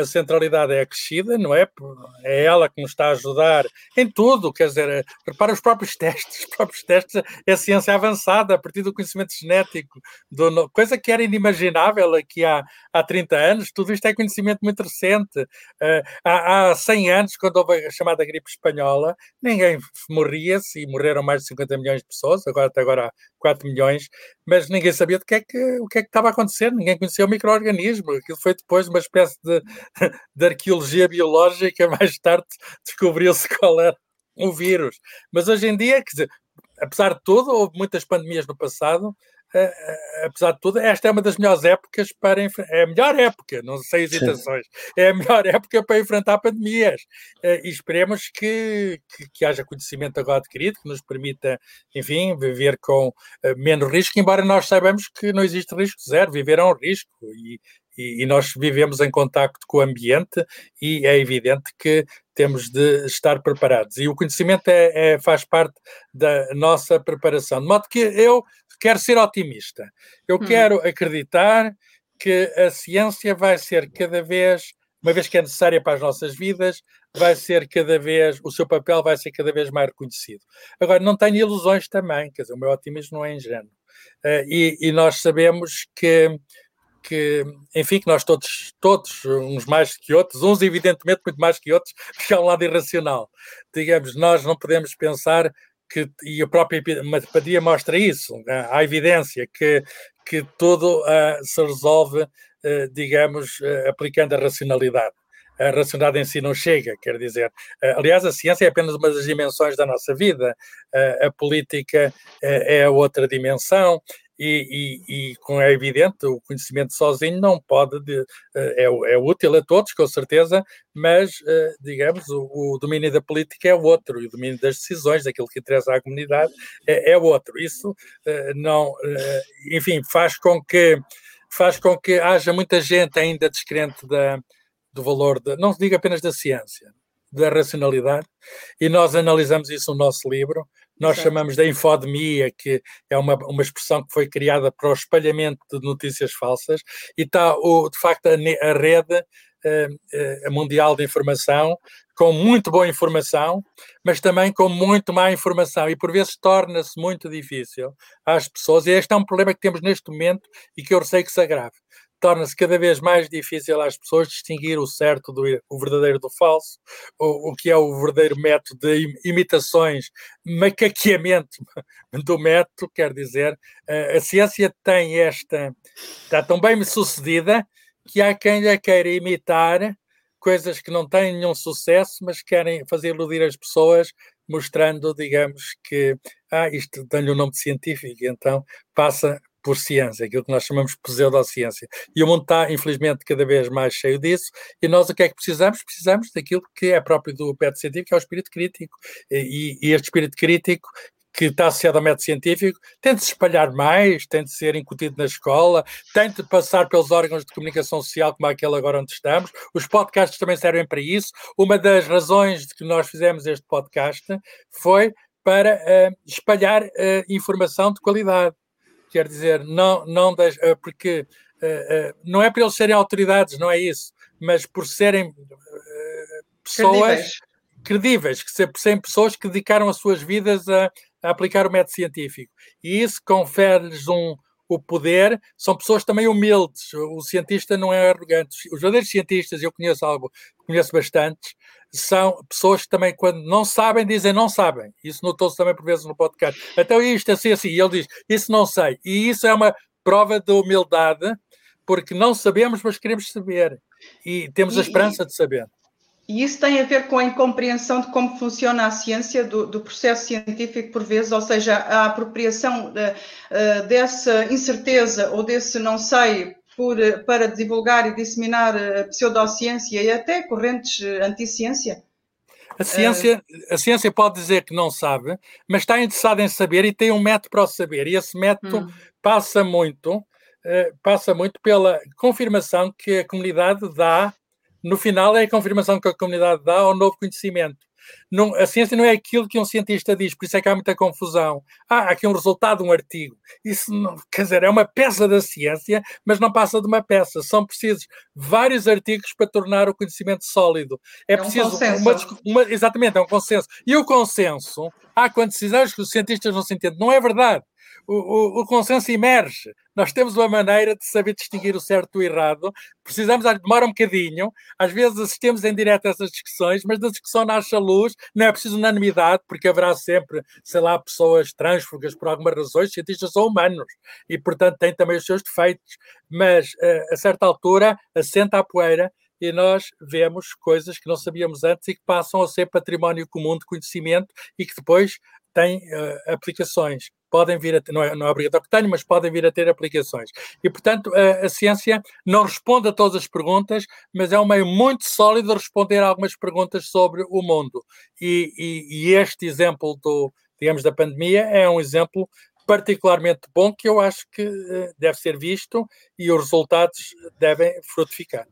a, centralidade é acrescida, não é? É ela que nos está a ajudar em tudo, quer dizer, prepara os próprios testes, <laughs> os próprios testes é ciência avançada a partir do conhecimento genético, do, coisa que era inimaginável aqui há, há 30 anos, tudo isto é conhecimento muito recente. Uh, há, há 100 anos, quando houve a chamada gripe espanhola, ninguém morria-se e morreram mais de 50 milhões de pessoas, agora até agora há 4 milhões, mas ninguém sabia do que é que, o que é que estava a acontecer, ninguém conhecia o microorganismo, aquilo foi depois uma espécie de <laughs> de arqueologia biológica, mais tarde descobriu-se qual era o vírus. Mas hoje em dia, dizer, apesar de tudo, houve muitas pandemias no passado, Uh, apesar de tudo, esta é uma das melhores épocas para é a melhor época, não sei hesitações, é a melhor época para enfrentar pandemias. Uh, e esperemos que, que, que, haja conhecimento agora adquirido, que nos permita, enfim, viver com menos risco, embora nós saibamos que não existe risco zero, viver é um risco e, e, e nós vivemos em contacto com o ambiente e é evidente que temos de estar preparados. E o conhecimento é, é, faz parte da nossa preparação. De modo que eu quero ser otimista. Eu hum. quero acreditar que a ciência vai ser cada vez, uma vez que é necessária para as nossas vidas, vai ser cada vez, o seu papel vai ser cada vez mais reconhecido. Agora, não tenho ilusões também, quer dizer, o meu otimismo não é ingênuo. Uh, e, e, nós sabemos que que, enfim, que nós todos, todos, uns mais que outros, uns evidentemente muito mais que outros, <laughs> porque há um lado irracional. Digamos, nós não podemos pensar que, e a própria empatia mostra isso, né? há evidência que, que tudo uh, se resolve, uh, digamos, uh, aplicando a racionalidade. A racionalidade em si não chega, quer dizer. aliás, a ciência é apenas uma das dimensões da nossa vida, a política é outra dimensão, e, e, e, como é evidente, o conhecimento sozinho não pode, de, eh, é, é, útil a todos, com certeza, mas, eh, digamos, o, o, domínio da política é outro, e o domínio das decisões, daquilo que interessa à comunidade, é, é outro. Isso eh, não, enfim, faz com que faz com que haja muita gente ainda descrente da, do valor, de, não se diga apenas da ciência, da racionalidade, e nós analisamos isso no nosso livro. Nós chamamos de infodemia, que é uma, uma expressão que foi criada para o espalhamento de notícias falsas, e está, o, de facto, a, a rede uh, uh, mundial de informação com muito boa informação, mas também com muito má informação, e por vezes torna-se muito difícil às pessoas, e este é um problema que temos neste momento e que eu receio que se agrave torna-se cada vez mais difícil às pessoas distinguir o certo do o verdadeiro do falso, o, o que é o verdadeiro método de imitações, macaqueamento <laughs> do método, quer dizer, a, ciência tem esta, está tão bem sucedida que há quem a queira imitar coisas que não têm nenhum sucesso, mas querem fazer iludir as pessoas, mostrando, digamos, que ah, isto tem-lhe um nome científico, então passa por ciência, aquilo que nós chamamos de pseudociência. E o mundo está, infelizmente, cada vez mais cheio disso, e nós o que é que precisamos? Precisamos daquilo que é próprio do método científico, que é o espírito crítico. E, e este espírito crítico que está associado ao método científico, tem de se espalhar mais, tem de ser incutido na escola, tem de passar pelos órgãos de comunicação social, como aquele agora onde estamos. Os podcasts também servem para isso. Uma das razões de que nós fizemos este podcast foi para uh, espalhar uh, informação de qualidade. Quer dizer, não, não uh, porque uh, uh, não é para eles serem autoridades, não é isso, mas por serem pessoas credíveis. credíveis, que serem pessoas que dedicaram as suas vidas a, a aplicar o método científico. E isso confere-lhes um, o poder, são pessoas também humildes. O cientista não é arrogante. Os verdadeiros cientistas, eu conheço algo, conheço bastantes, são pessoas que também, quando não sabem, dizem não sabem. Isso notou-se também por vezes no podcast. Então isto assim, assim, e ele diz, isso não sei. E isso é uma prova de humildade, porque não sabemos, mas queremos saber. E temos a esperança de saber. E isso tem a ver com a incompreensão de como funciona a ciência, do, do processo científico, por vezes, ou seja, a apropriação de, uh, dessa incerteza ou desse não sei por, para divulgar e disseminar a pseudociência e até correntes anticiência? A ciência, a ciência pode dizer que não sabe, mas está interessada em saber e tem um método para o saber. E esse método hum. passa muito, passa muito pela confirmação que a comunidade dá. No final é a confirmação que a comunidade dá ao novo conhecimento. Não, a ciência não é aquilo que um cientista diz, por isso é que há muita confusão. Ah, há aqui um resultado, um artigo. Isso, não, quer dizer, é uma peça da ciência, mas não passa de uma peça. São precisos vários artigos para tornar o conhecimento sólido. É, é preciso um uma, uma, Exatamente, é um consenso. E o consenso, há quando decisões que os cientistas não se entendem. Não é verdade o, o, o, consenso emerge. Nós temos uma maneira de saber distinguir o certo do errado. Precisamos, demora um bocadinho. Às vezes assistimos em direto a essas discussões, mas da discussão nasce a luz. Não é preciso unanimidade, porque haverá sempre, sei lá, pessoas transfugas por algumas razões. Cientistas são humanos e, portanto, têm também os seus defeitos. Mas, eh, a certa altura, assenta a poeira e nós vemos coisas que não sabíamos antes e que passam a ser património comum de conhecimento e que depois têm uh, aplicações podem vir a ter, não é, não é obrigatório que tenham, mas podem vir a ter aplicações. E, portanto, a, a, ciência não responde a todas as perguntas, mas é um meio muito sólido de responder a algumas perguntas sobre o mundo. E, e, e este exemplo do, digamos, da pandemia é um exemplo particularmente bom que eu acho que uh, deve ser visto e os resultados devem frutificar.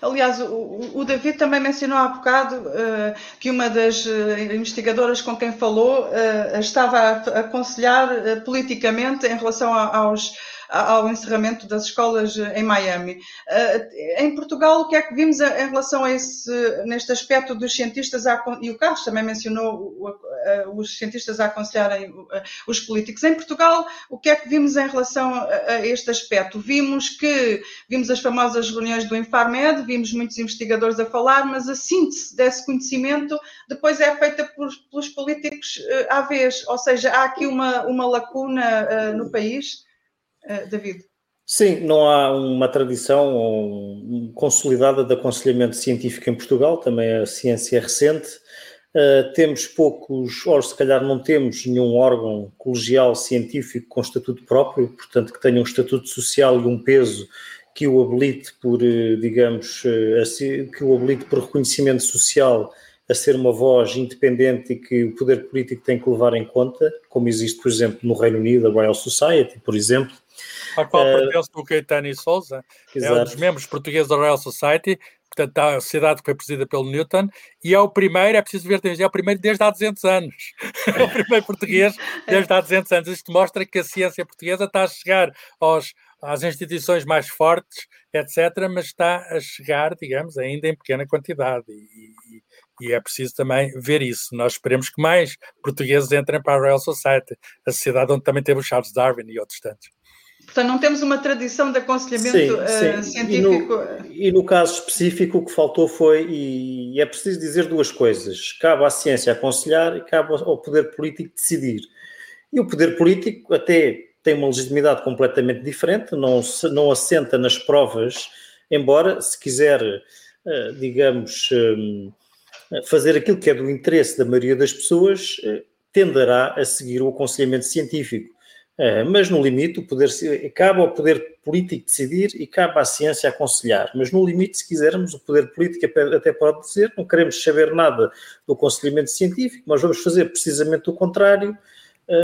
Aliás, o, o, David também mencionou há bocado uh, que uma das uh, investigadoras com quem falou uh, estava a, aconselhar politicamente em relação a, aos ao encerramento das escolas eh, em Miami. Eh, em Portugal, o que é que vimos em relação a esse, neste aspecto dos cientistas, e o Carlos também mencionou os cientistas a aconselharem os políticos. Em Portugal, o que é que vimos em relação a este aspecto? Vimos que, vimos as famosas reuniões do Infarmed, vimos muitos investigadores a falar, mas a síntese desse conhecimento depois é feita por, pelos políticos eh, à vez, ou seja, há aqui uma, uma lacuna no país uh, David? Sim, não há uma tradição consolidada de aconselhamento científico em Portugal, também a ciência é recente. Uh, temos poucos, ou se calhar não temos nenhum órgão colegial científico com estatuto próprio, portanto que tenha um estatuto social e um peso que o habilite por, eh, digamos, que o habilite por reconhecimento social a ser uma voz independente e que o poder político tem que levar em conta, como existe, por exemplo, no Reino Unido, a Royal Society, por exemplo, a qual uh, pertence o Caetano Souza, é um dos membros portugueses da Royal Society, portanto, a sociedade que foi presidida pelo Newton, e é o primeiro, é preciso ver, é o primeiro desde há 200 anos. <laughs> é o primeiro português desde há 200 anos. Isto mostra que a ciência portuguesa está a chegar aos, às instituições mais fortes, etc., mas está a chegar, digamos, ainda em pequena quantidade. E, e, e, é preciso também ver isso. Nós esperemos que mais portugueses entrem para a Royal Society, a sociedade onde também temos Charles Darwin e outros tantos. Portanto, não temos uma tradição de aconselhamento sim, uh, científico. E no, e no, caso específico, o que faltou foi, e é preciso dizer duas coisas: cabe à ciência aconselhar e cabe ao poder político decidir. E o poder político até tem uma legitimidade completamente diferente, não, se, não assenta nas provas, embora, se quiser, uh, digamos, um, fazer aquilo que é do interesse da maioria das pessoas, uh, tenderá a seguir o aconselhamento científico mas no limite o poder cabe ao poder político decidir e cabe à ciência aconselhar. Mas no limite, se quisermos, o poder político até pode dizer não queremos saber nada do aconselhamento científico, mas vamos fazer precisamente o contrário.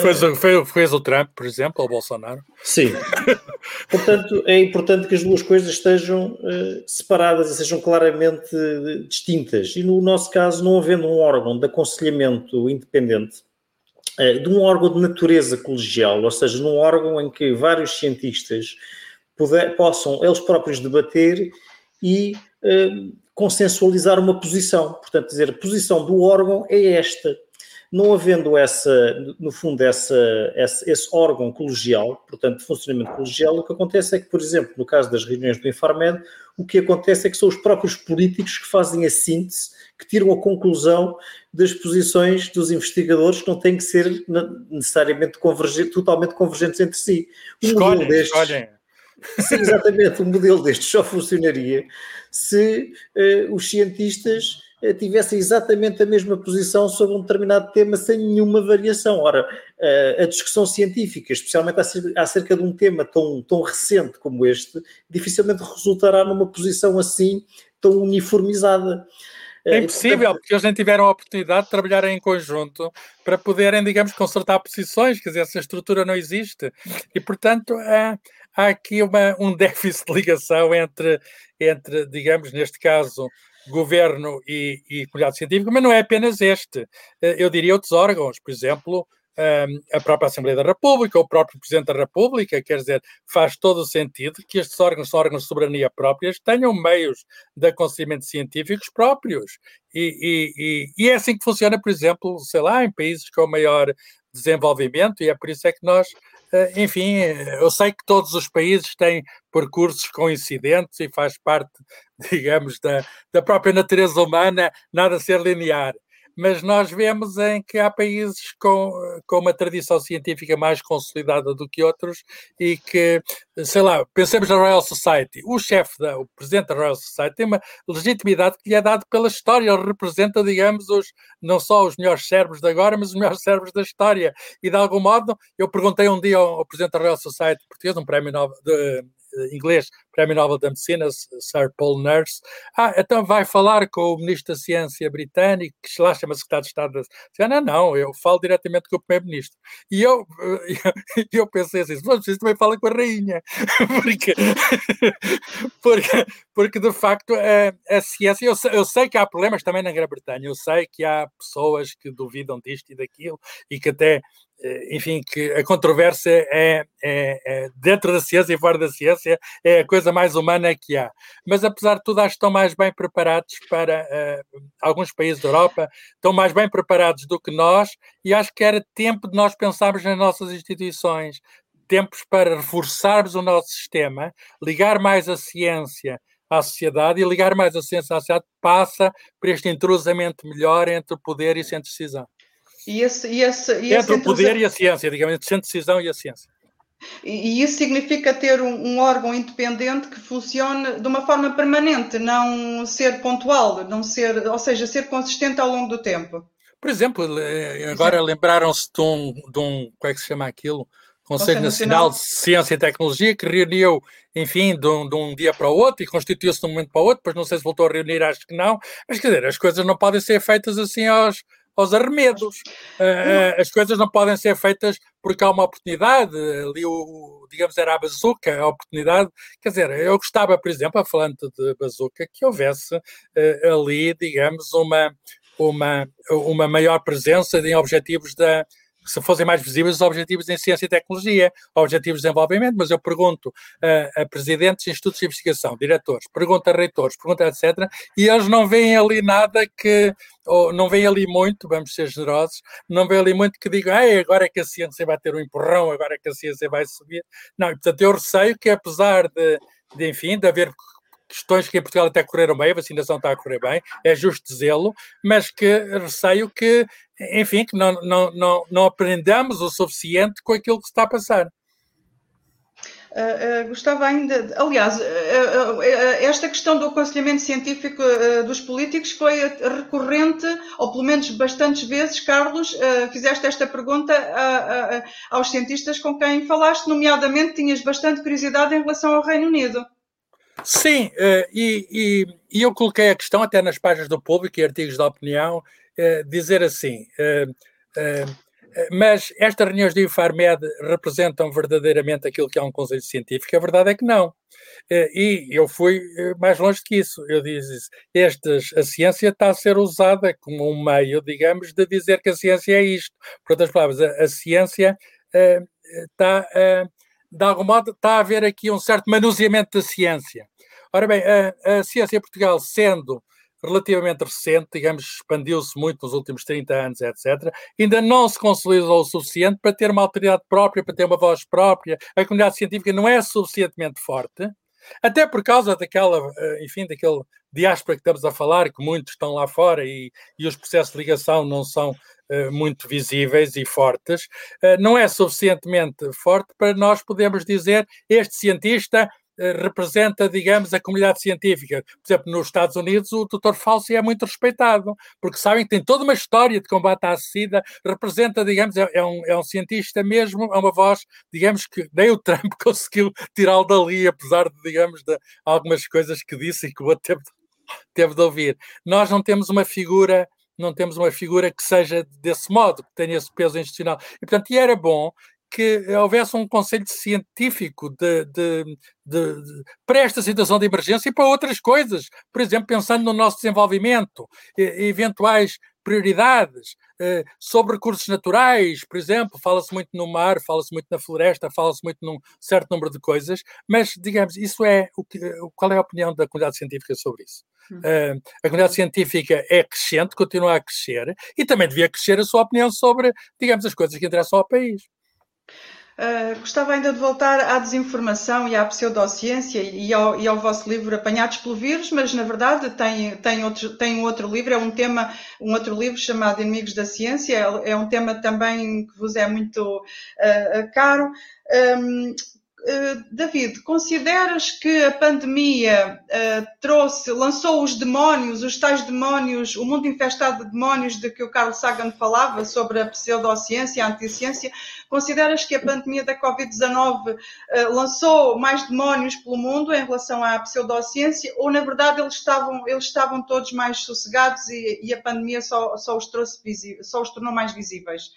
Fez, fez, fez o Trump, por exemplo, ou Bolsonaro. Sim. <laughs> Portanto, é importante que as duas coisas estejam uh, separadas e sejam claramente distintas. E no nosso caso, não havendo um órgão de aconselhamento independente, eh, de um órgão de natureza colegial, ou seja, num órgão em que vários cientistas puder, possam eles próprios debater e eh, consensualizar uma posição. Portanto, dizer, a posição do órgão é esta. Não havendo essa, no fundo, essa, esse, esse órgão colegial, portanto, de funcionamento colegial, o que acontece é que, por exemplo, no caso das reuniões do Infarmed, o que acontece é que são os próprios políticos que fazem a síntese que tiram a conclusão das posições dos investigadores que não têm que ser necessariamente convergentes, totalmente convergentes entre si. Um escolhem, destes, escolhem. Sim, exatamente, um modelo destes só funcionaria se uh, os cientistas tivessem exatamente a mesma posição sobre um determinado tema sem nenhuma variação. Ora, uh, a discussão científica, especialmente acerca de um tema tão, tão recente como este, dificilmente resultará numa posição assim tão uniformizada. É impossível, porque eles nem tiveram a oportunidade de trabalhar em conjunto para poderem, digamos, consertar posições, quer dizer, essa estrutura não existe. E, portanto, há, há aqui uma, um <laughs> déficit de ligação entre, entre, digamos, neste caso, governo e, e comunidade científica, mas não é apenas este. Eh, eu diria outros órgãos, por exemplo, a própria Assembleia da República, o próprio Presidente da República, quer dizer, faz todo o sentido que estes órgãos órgãos de soberania próprios, tenham meios de aconselhamento científicos próprios. E, e, e, é assim que funciona, por exemplo, sei lá, em países com maior desenvolvimento, e é por isso é que nós, eh, enfim, eu sei que todos os países têm percursos coincidentes e faz parte, <laughs> digamos, da, da própria natureza humana nada ser linear mas nós vemos em que há países com, com uma tradição científica mais consolidada do que outros e que, sei lá, pensemos na Royal Society. O chefe, da, o presidente da Royal Society tem uma legitimidade que lhe é dada pela história. Ele representa, digamos, os, não só os melhores cérebros de agora, mas os melhores cérebros da história. E, de algum modo, eu perguntei um dia ao, ao presidente da Royal Society português, um prémio Nobel, de, inglês, Prémio Nobel da Medicina, Sir Paul Nurse. Ah, então vai falar com o Ministro da Ciência britânico, que lá chama Secretário de Estado da Ciência. Não, não, eu falo diretamente com o Primeiro-Ministro. E eu, <laughs> eu, eu pensei assim, mas vocês também falam com a Rainha. <laughs> porque, porque, porque, de facto, a, a ciência, eu, eu sei que há problemas também na Grã-Bretanha, eu sei que há pessoas que duvidam disto e daquilo, e que até eh, enfim, que a controvérsia é, é, é, dentro da ciência e fora da ciência é a coisa mais humana que há. Mas apesar de tudo, acho que estão mais bem preparados para uh, alguns países da Europa, estão mais bem preparados do que nós, e acho que era tempo de nós pensarmos nas nossas instituições, tempos para reforçarmos o nosso sistema, ligar mais a ciência à sociedade e ligar mais a ciência à sociedade passa por este entrosamento melhor entre o poder e o centro de decisão. E esse, e esse, e Entre o poder e a ciência, digamos, entre a decisão e a ciência. E, isso significa ter um, um, órgão independente que funcione de uma forma permanente, não ser pontual, não ser, ou seja, ser consistente ao longo do tempo. Por exemplo, agora lembraram-se de um, de um, como é que se chama aquilo? Conselho Nacional, de Ciência e Tecnologia, que reuniu, enfim, de um, de um dia para o outro e constituiu-se de um momento para o outro, depois não sei se voltou a reunir, acho que não, mas quer dizer, as coisas não podem ser feitas assim aos, aos arremedos. Uh, as coisas não podem ser feitas porque há uma oportunidade, ali o, digamos, era a bazuca, a oportunidade, quer dizer, eu gostava, por exemplo, falando de bazuca, que houvesse uh, ali, digamos, uma, uma, uma maior presença em objetivos da, se fossem mais visíveis os objetivos em ciência e tecnologia, objetivos de desenvolvimento, mas eu pergunto a, a presidentes de institutos de investigação, diretores, pergunto a reitores, pergunto a etc., e eles não veem ali nada que, ou não veem ali muito, vamos ser generosos, não veem ali muito que digam, ah, agora é que a ciência vai ter um empurrão, agora é que a ciência vai subir. Não, portanto, eu receio que apesar de, de enfim, de haver questões que em Portugal até correram bem, a vacinação está a correr bem, é justo dizê-lo, mas que receio que, enfim, que não, não, não, não aprendamos o suficiente com aquilo que se está a passar. Uh, uh, gostava ainda, aliás, uh, esta questão do aconselhamento científico dos políticos foi recorrente, ou pelo menos bastantes vezes, Carlos, fizeste esta pergunta aos cientistas com quem falaste, nomeadamente tinhas bastante curiosidade em relação ao Reino Unido. Sim, e, e, e, eu coloquei a questão até nas páginas do público e artigos da opinião, dizer assim, uh, mas estas reuniões do Infarmed representam verdadeiramente aquilo que é um conselho científico? A verdade é que não. E eu fui mais longe que isso. Eu disse, estes, a ciência está a ser usada como um meio, digamos, de dizer que a ciência é isto. Por outras palavras, a, a ciência está de algum modo, está a haver aqui um certo manuseamento da ciência. Ora bem, a, a ciência em Portugal, sendo relativamente recente, digamos, expandiu-se muito nos últimos 30 anos, etc., ainda não se consolidou o suficiente para ter uma autoridade própria, para ter uma voz própria. A comunidade científica não é suficientemente forte, até por causa daquela, eh, enfim, daquele diáspora que estamos a falar, que muitos estão lá fora e, e os processos de ligação não são uh, muito visíveis e fortes, uh, não é suficientemente forte para nós podermos dizer este cientista eh, representa, digamos, a comunidade científica. Por exemplo, nos Estados Unidos, o Dr. Fauci é muito respeitado, porque sabem que tem toda uma história de combate à SIDA, representa, digamos, é, é um, é um cientista mesmo, é uma voz, digamos, que nem o Trump <laughs> conseguiu tirá-lo dali, apesar de, digamos, de algumas coisas que disse e que o teve, teve de ouvir. Nós não temos uma figura não temos uma figura que seja desse modo, que tenha esse peso institucional. E, portanto, e era bom que houvesse um conselho científico de, de, de, de, para esta situação de emergência e para outras coisas. Por exemplo, pensando no nosso desenvolvimento, eventuais prioridades, eh, sobre recursos naturais, por exemplo, fala-se muito no mar, fala-se muito na floresta, fala-se muito num certo número de coisas, mas, digamos, isso é o que, qual é a opinião da comunidade científica sobre isso? Uh, a comunidade científica é crescente, continua a crescer, e também devia crescer a sua opinião sobre, digamos, as coisas que interessam ao país. Uh, gostava ainda de voltar à desinformação e à pseudociência e ao, e ao, vosso livro Apanhados pelo Vírus, mas na verdade tem, tem, outro, tem um outro livro, é um tema, um outro livro chamado Inimigos da Ciência, é, é um tema também que vos é muito uh, caro. Um, David, consideras que a pandemia uh, trouxe, lançou os demónios, os tais demónios, o mundo infestado de demónios de que o Carl Sagan falava sobre a pseudociência, a anticiência? Consideras que a pandemia da Covid-19 uh, lançou mais demónios pelo mundo em relação à pseudociência ou, na verdade, eles estavam, eles estavam todos mais sossegados e, e a pandemia só, só, os trouxe só os tornou mais visíveis?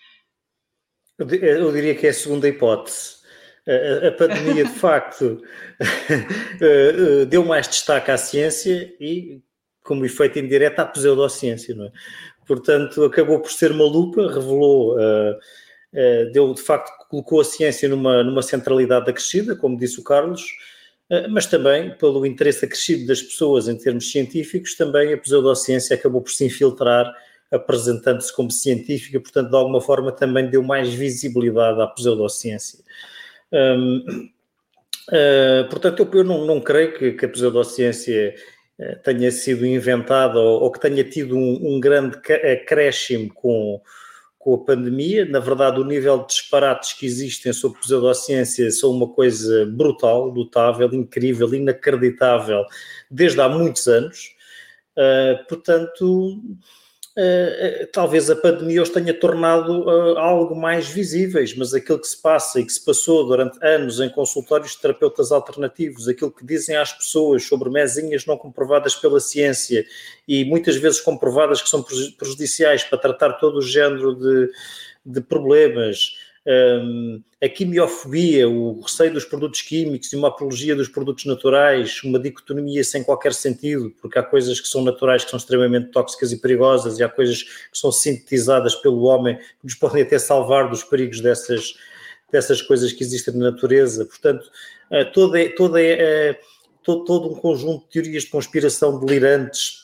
Eu diria que é a segunda hipótese a, pandemia, de facto, <laughs> eh, eh, deu mais destaque à ciência e, como efeito indireto, à pseudociência, não é? Portanto, acabou por ser uma lupa, revelou, uh, deu, de facto, colocou a ciência numa, numa centralidade acrescida, como disse o Carlos, mas também, pelo interesse acrescido das pessoas em termos científicos, também a pseudociência acabou por se infiltrar apresentando-se como científica, portanto, de alguma forma também deu mais visibilidade à pseudociência. Uh, portanto, eu, eu não, não, creio que, que a pseudociência uh, tenha sido inventada ou, ou que tenha tido um, um, grande acréscimo com, com a pandemia. Na verdade, o nível de disparates que existem sobre pseudociência são uma coisa brutal, notável, incrível, inacreditável, desde há muitos anos. Uh, portanto, talvez a pandemia os tenha tornado uh, algo mais visíveis, mas aquilo que se passa e que se passou durante anos em consultórios de terapeutas alternativos, aquilo que dizem às pessoas sobre mesinhas não comprovadas pela ciência e muitas vezes comprovadas que são prejudiciais para tratar todo o género de, de problemas, um, a quimiofobia, o receio dos produtos químicos e uma apologia dos produtos naturais, uma dicotomia sem qualquer sentido, porque há coisas que são naturais que são extremamente tóxicas e perigosas e há coisas que são sintetizadas pelo homem que nos <laughs> podem até salvar dos perigos dessas, dessas coisas que existem na natureza. Portanto, uh, toda, toda, uh, todo, todo um conjunto de teorias de conspiração delirantes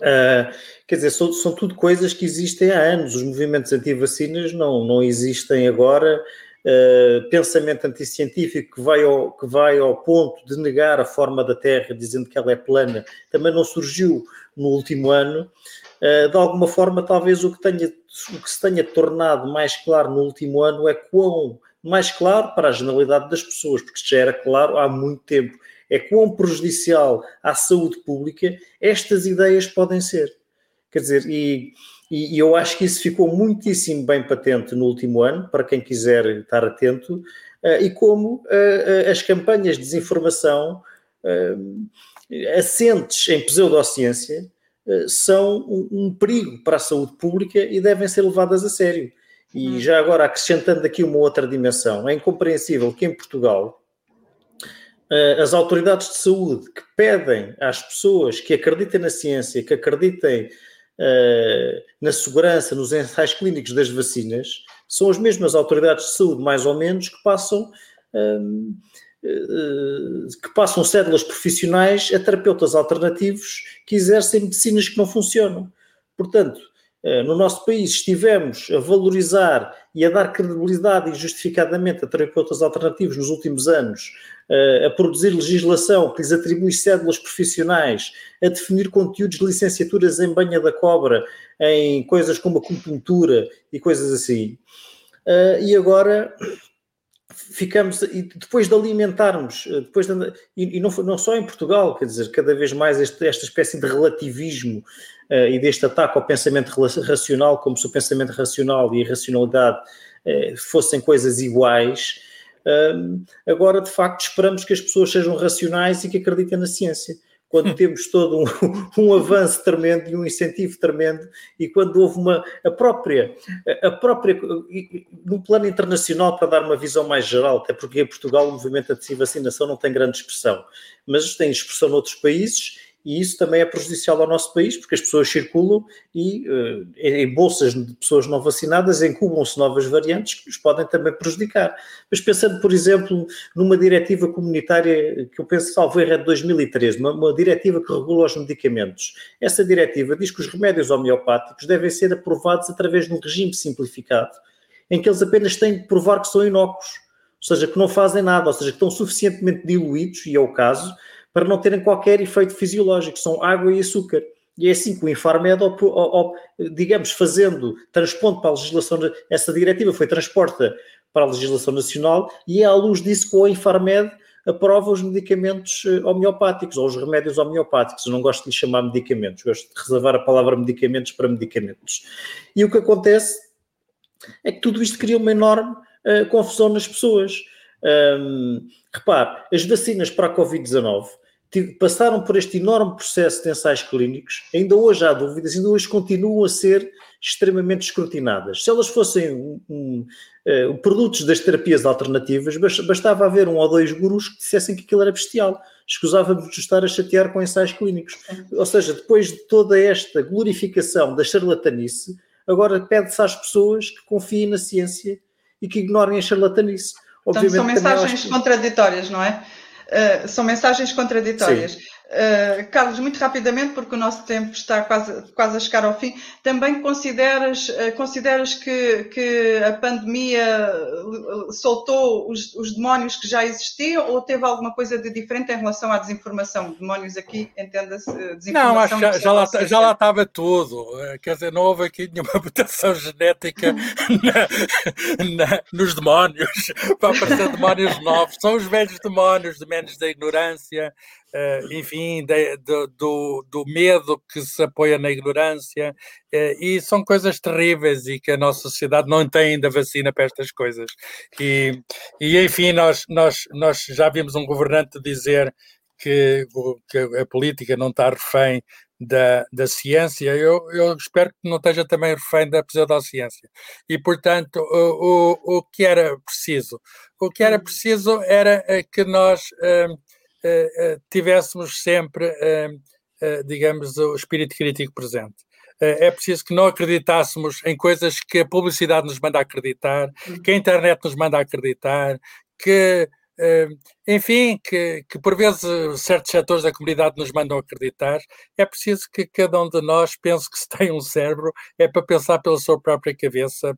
Uh, quer dizer, são, são, tudo coisas que existem há anos. Os movimentos anti-vacinas não, não existem agora. Uh, pensamento anticientífico que vai, ao, que vai ao ponto de negar a forma da Terra, dizendo que ela é plana, também não surgiu no último ano. Uh, de alguma forma, talvez o que, tenha, o que se tenha tornado mais claro no último ano é quão mais claro para a generalidade das pessoas, porque já era claro há muito tempo é quão prejudicial à saúde pública estas ideias podem ser. Quer dizer, e, e, eu acho que isso ficou muitíssimo bem patente no último ano, para quem quiser estar atento, uh, e como uh, as campanhas de desinformação assentes em pseudociência são um, perigo para a saúde pública e devem ser levadas a sério. E uhum. já agora, acrescentando aqui uma outra dimensão, é incompreensível que em Portugal as autoridades de saúde que pedem às pessoas que acreditem na ciência, que acreditem uh, na segurança, nos ensaios clínicos das vacinas, são as mesmas autoridades de saúde, mais ou menos, que passam. Uh, que passam cédulas profissionais a terapeutas alternativos que exercem medicinas que não funcionam. Portanto, eh, no nosso país estivemos a valorizar e a dar credibilidade injustificadamente a terapeutas alternativos nos últimos anos, eh, a produzir legislação que lhes atribui cédulas profissionais, a definir conteúdos de licenciaturas em banha da cobra, em coisas como acupuntura e coisas assim. Eh, e agora ficamos, e depois de alimentarmos, depois de, e, não, não, só em Portugal, quer dizer, cada vez mais este, esta espécie de relativismo uh, e deste ataque ao pensamento racional, como se o pensamento racional e a racionalidade uh, fossem coisas iguais. Uh, agora, de facto, esperamos que as pessoas sejam racionais e que acreditem na ciência. Quando temos todo um, <laughs> um, avanço tremendo e um incentivo tremendo, e quando houve uma a própria, a própria, no plano internacional, para dar uma visão mais geral, até porque em Portugal o movimento anti-vacinação não tem grande expressão, mas tem expressão noutros países e isso também é prejudicial ao nosso país, porque as pessoas circulam e uh, em bolsas de pessoas não vacinadas incubam-se novas variantes que nos podem também prejudicar. Mas pensando, por exemplo, numa diretiva comunitária que eu penso salvo erro é de 2013, uma, uma diretiva que regula os medicamentos. Essa diretiva diz que os remédios homeopáticos devem ser aprovados através de um regime simplificado, em que eles apenas têm que provar que são inócuos, ou seja, que não fazem nada, ou seja, que estão suficientemente diluídos, e é o caso, para não terem qualquer efeito fisiológico, são água e açúcar. E é assim que o Infarmed, digamos, fazendo, transpondo para a legislação, essa diretiva foi transposta para a legislação nacional e é à luz disso que o Infarmed aprova os medicamentos eh, homeopáticos ou os remédios homeopáticos. Eu não gosto de lhe chamar medicamentos, gosto de reservar a palavra medicamentos para medicamentos. E o que acontece é que tudo isto cria uma enorme uh, confusão nas pessoas. Um, repare, as vacinas para a Covid-19 passaram por este enorme processo de ensaios clínicos, ainda hoje há dúvidas, ainda hoje continuam a ser extremamente escrutinadas. Se elas fossem um, um, uh, produtos das terapias alternativas, bastava haver um ou dois gurus que dissessem que aquilo era bestial. Escusávamos de estar a chatear com ensaios clínicos. Ou seja, depois de toda esta glorificação da charlatanice, agora pede-se às pessoas que confiem na ciência e que ignorem a charlatanice. Obviamente, são mensagens contraditórias, não é? Uh, são mensagens contraditórias. Sim. Uh, Carlos, muito rapidamente, porque o nosso tempo está quase, quase a chegar ao fim, também consideras, uh, consideras que, que a pandemia soltou os, os, demónios que já existiam ou teve alguma coisa de diferente em relação à desinformação? Demónios aqui, entenda-se, desinformação. Não, acho que já, já, lá, já lá estava tudo. Quer dizer, não houve aqui nenhuma <laughs> mutação genética na, na, nos demónios <laughs> para aparecer demónios novos. São os velhos demónios, demónios da ignorância, enfim, de, de, do, do medo que se apoia na ignorância, uh, e são coisas terríveis e que a nossa sociedade não tem ainda vacina para estas coisas. E, e enfim, nós, nós, nós já vimos um governante dizer que, que, a política não está refém da, da ciência, eu, eu espero que não esteja também refém da pseudociência. E, portanto, o, o, o que era preciso? O que era preciso era eh, que nós uh, tivéssemos sempre, uh, digamos, o espírito crítico presente. É preciso que não acreditássemos em coisas que a publicidade nos manda acreditar, que a internet nos manda acreditar, que enfim, que, que por vezes certos setores da comunidade nos mandam acreditar, é preciso que cada um de nós pense que se tem um cérebro, é para pensar pela sua própria cabeça,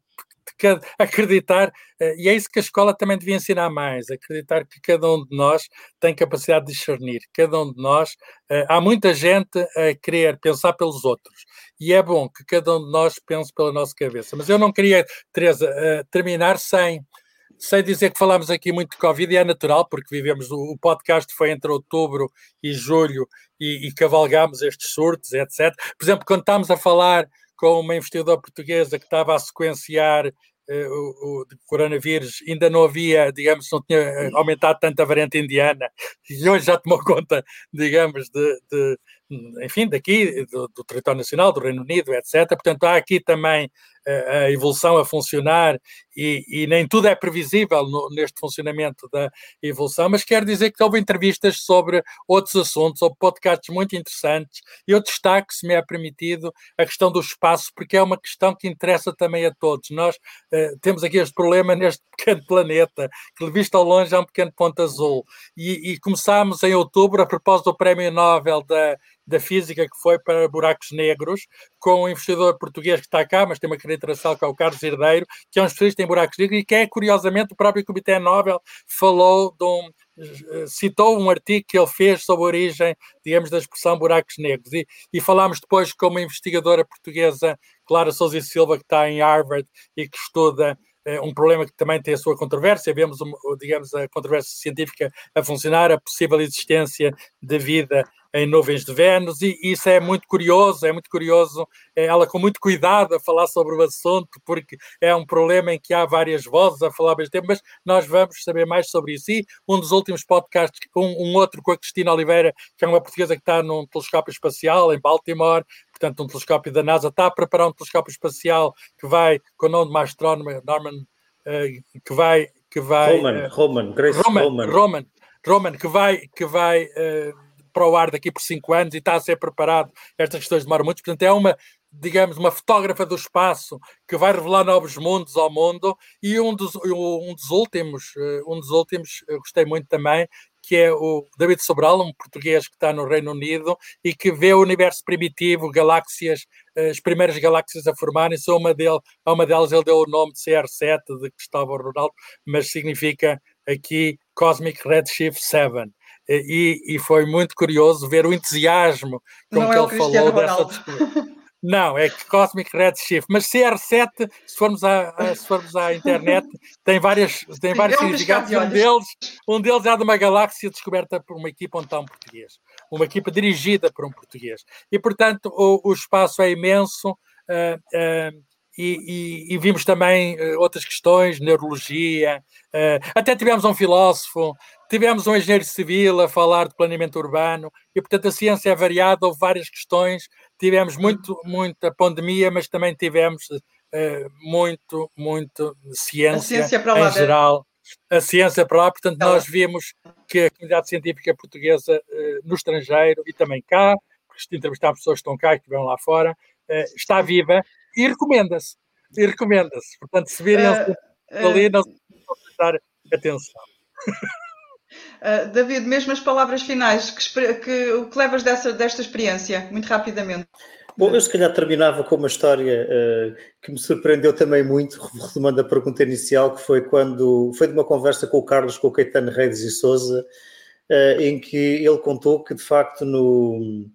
acreditar, eh, e é isso que a escola também devia ensinar mais, acreditar que cada um de nós tem capacidade de discernir, cada um de nós, eh, há muita gente a querer pensar pelos outros, e é bom que cada um de nós pense pela nossa cabeça, mas eu não queria, Teresa, eh, terminar sem sem dizer que falámos aqui muito de Covid e é natural, porque vivemos, o podcast foi entre outubro e julho e, e cavalgámos estes surtos, etc. Por exemplo, quando estávamos a falar com uma investigadora portuguesa que estava a sequenciar Uh, o, o, coronavírus ainda não havia, digamos, não tinha eh, aumentado tanto a variante indiana <laughs> e hoje já tomou conta, digamos, de, de enfim, daqui, do, do, território nacional, do Reino Unido, etc. Portanto, há aqui também a evolução a funcionar e, e nem tudo é previsível no, neste funcionamento da evolução, mas quero dizer que houve entrevistas sobre outros assuntos, houve podcasts muito interessantes. Eu destaco, se me é permitido, a questão do espaço, porque é uma questão que interessa também a todos. Nós uh, temos aqui este problema neste <laughs> pequeno planeta, que visto ao longe é um pequeno ponto azul. E, e começámos em outubro, a propósito do Prémio Nobel da da física que foi para buracos negros, com um investidor português que está cá, mas tem uma carreira que é o Carlos Herdeiro, que é um especialista em buracos negros e que é, curiosamente, o próprio Comitê Nobel falou de um, eh, citou um artigo que ele fez sobre a origem, digamos, da expressão buracos negros. E, e falámos depois com uma investigadora portuguesa, Clara Souza Silva, que está em Harvard e que estuda eh, um problema que também tem a sua controvérsia. Vemos, digamos, a controvérsia científica a funcionar, a possível existência de vida em nuvens de Vênus, e isso é muito curioso, é muito curioso, é ela com muito cuidado a falar sobre o assunto, porque é um problema em que há várias vozes a falar ao mesmo tempo, mas nós vamos saber mais sobre isso. E um dos últimos podcasts, um, um outro com a Cristina Oliveira, que é uma portuguesa que está num telescópio espacial em Baltimore, portanto um telescópio da NASA, está a preparar um telescópio espacial que vai, com o nome de uma astrónoma, Norman, uh, que vai... Que vai Roman, uh, Roman, Grace Roman, Roman. Roman, Roman, que vai, que vai uh, para o ar daqui por cinco anos e está a ser preparado. Estas questões demoram muito, portanto, é uma, digamos, uma fotógrafa do espaço que vai revelar novos mundos ao mundo. E um dos, um dos últimos, eh, um dos últimos, eu gostei muito também, que é o David Sobral, um português que está no Reino Unido e que vê o universo primitivo, galáxias, eh, as primeiras galáxias a formarem-se. Uma, a uma delas ele deu o nome de CR7, de Cristóvão Ronaldo, mas significa aqui Cosmic Redshift 7 e, e foi muito curioso ver o entusiasmo com Não que é ele falou dessa. Não, é Cosmic Redshift, mas CR7, se formos à, se formos à internet, tem, várias, tem vários é significados. Um deles, um deles é de uma galáxia descoberta por uma equipa onde está um português, uma equipa dirigida por um português. E, portanto, o, o espaço é imenso. Uh, uh, e, e, e, vimos também uh, outras questões, neurologia, uh, até tivemos um filósofo, tivemos um engenheiro civil a falar de planeamento urbano, e portanto a ciência é variada, houve várias questões, tivemos muito, muita pandemia, mas também tivemos uh, muito, muito ciência, ciência em geral. A ciência para lá, portanto, nós vimos que a comunidade científica portuguesa no estrangeiro e também cá, porque entrevistar pessoas que estão cá e que estiveram lá fora, está viva e recomenda-se. E recomenda-se. Portanto, se virem uh, uh, ali, não se prestar atenção. Uh, <laughs> David, mesmo as palavras finais, que, que, o que levas dessa, desta experiência, muito rapidamente? Bom, eu se calhar terminava com uma história uh, que me surpreendeu também muito, retomando a pergunta inicial, que foi quando foi de uma conversa com o Carlos, com o Caetano Reis e Souza, uh, em que ele contou que de facto no,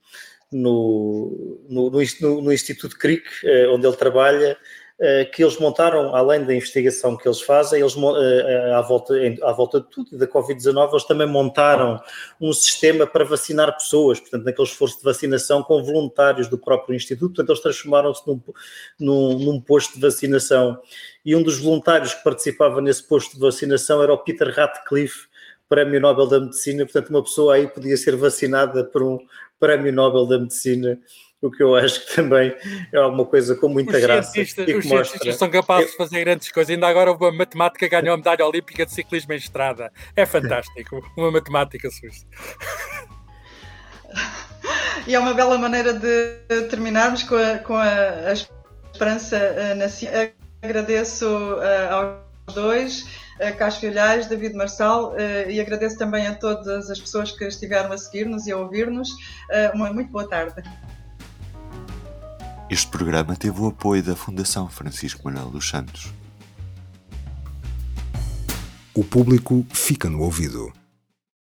no, no, no, no Instituto CRIC, eh, onde ele trabalha, eh, que eles montaram, além da investigação que eles fazem, eles eh, à volta, à volta de tudo da Covid-19, eles também montaram um sistema para vacinar pessoas, portanto, naquele esforço de vacinação com voluntários do próprio Instituto, portanto, eles transformaram-se num, num, num posto de vacinação. E um dos voluntários que participava nesse posto de vacinação era o Peter Ratcliffe, Prémio Nobel da Medicina, portanto, uma pessoa aí podia ser vacinada por um Prémio Nobel da Medicina o que eu acho que também é alguma coisa com muita os graça. Cientistas, os mostra... cientistas são capazes de fazer grandes coisas. Ainda agora uma matemática ganhou a medalha olímpica de ciclismo em estrada. É fantástico, uma matemática suíça. E é uma bela maneira de terminarmos com a, com a, a esperança uh, na ciência. Agradeço uh, aos dois, Carlos Filhais, David Marçal, uh, e agradeço também a todas as pessoas que estiveram a seguir-nos e a ouvir-nos. uma muito boa tarde. Este programa teve o apoio da Fundação Francisco Manuel dos Santos. O público fica no ouvido.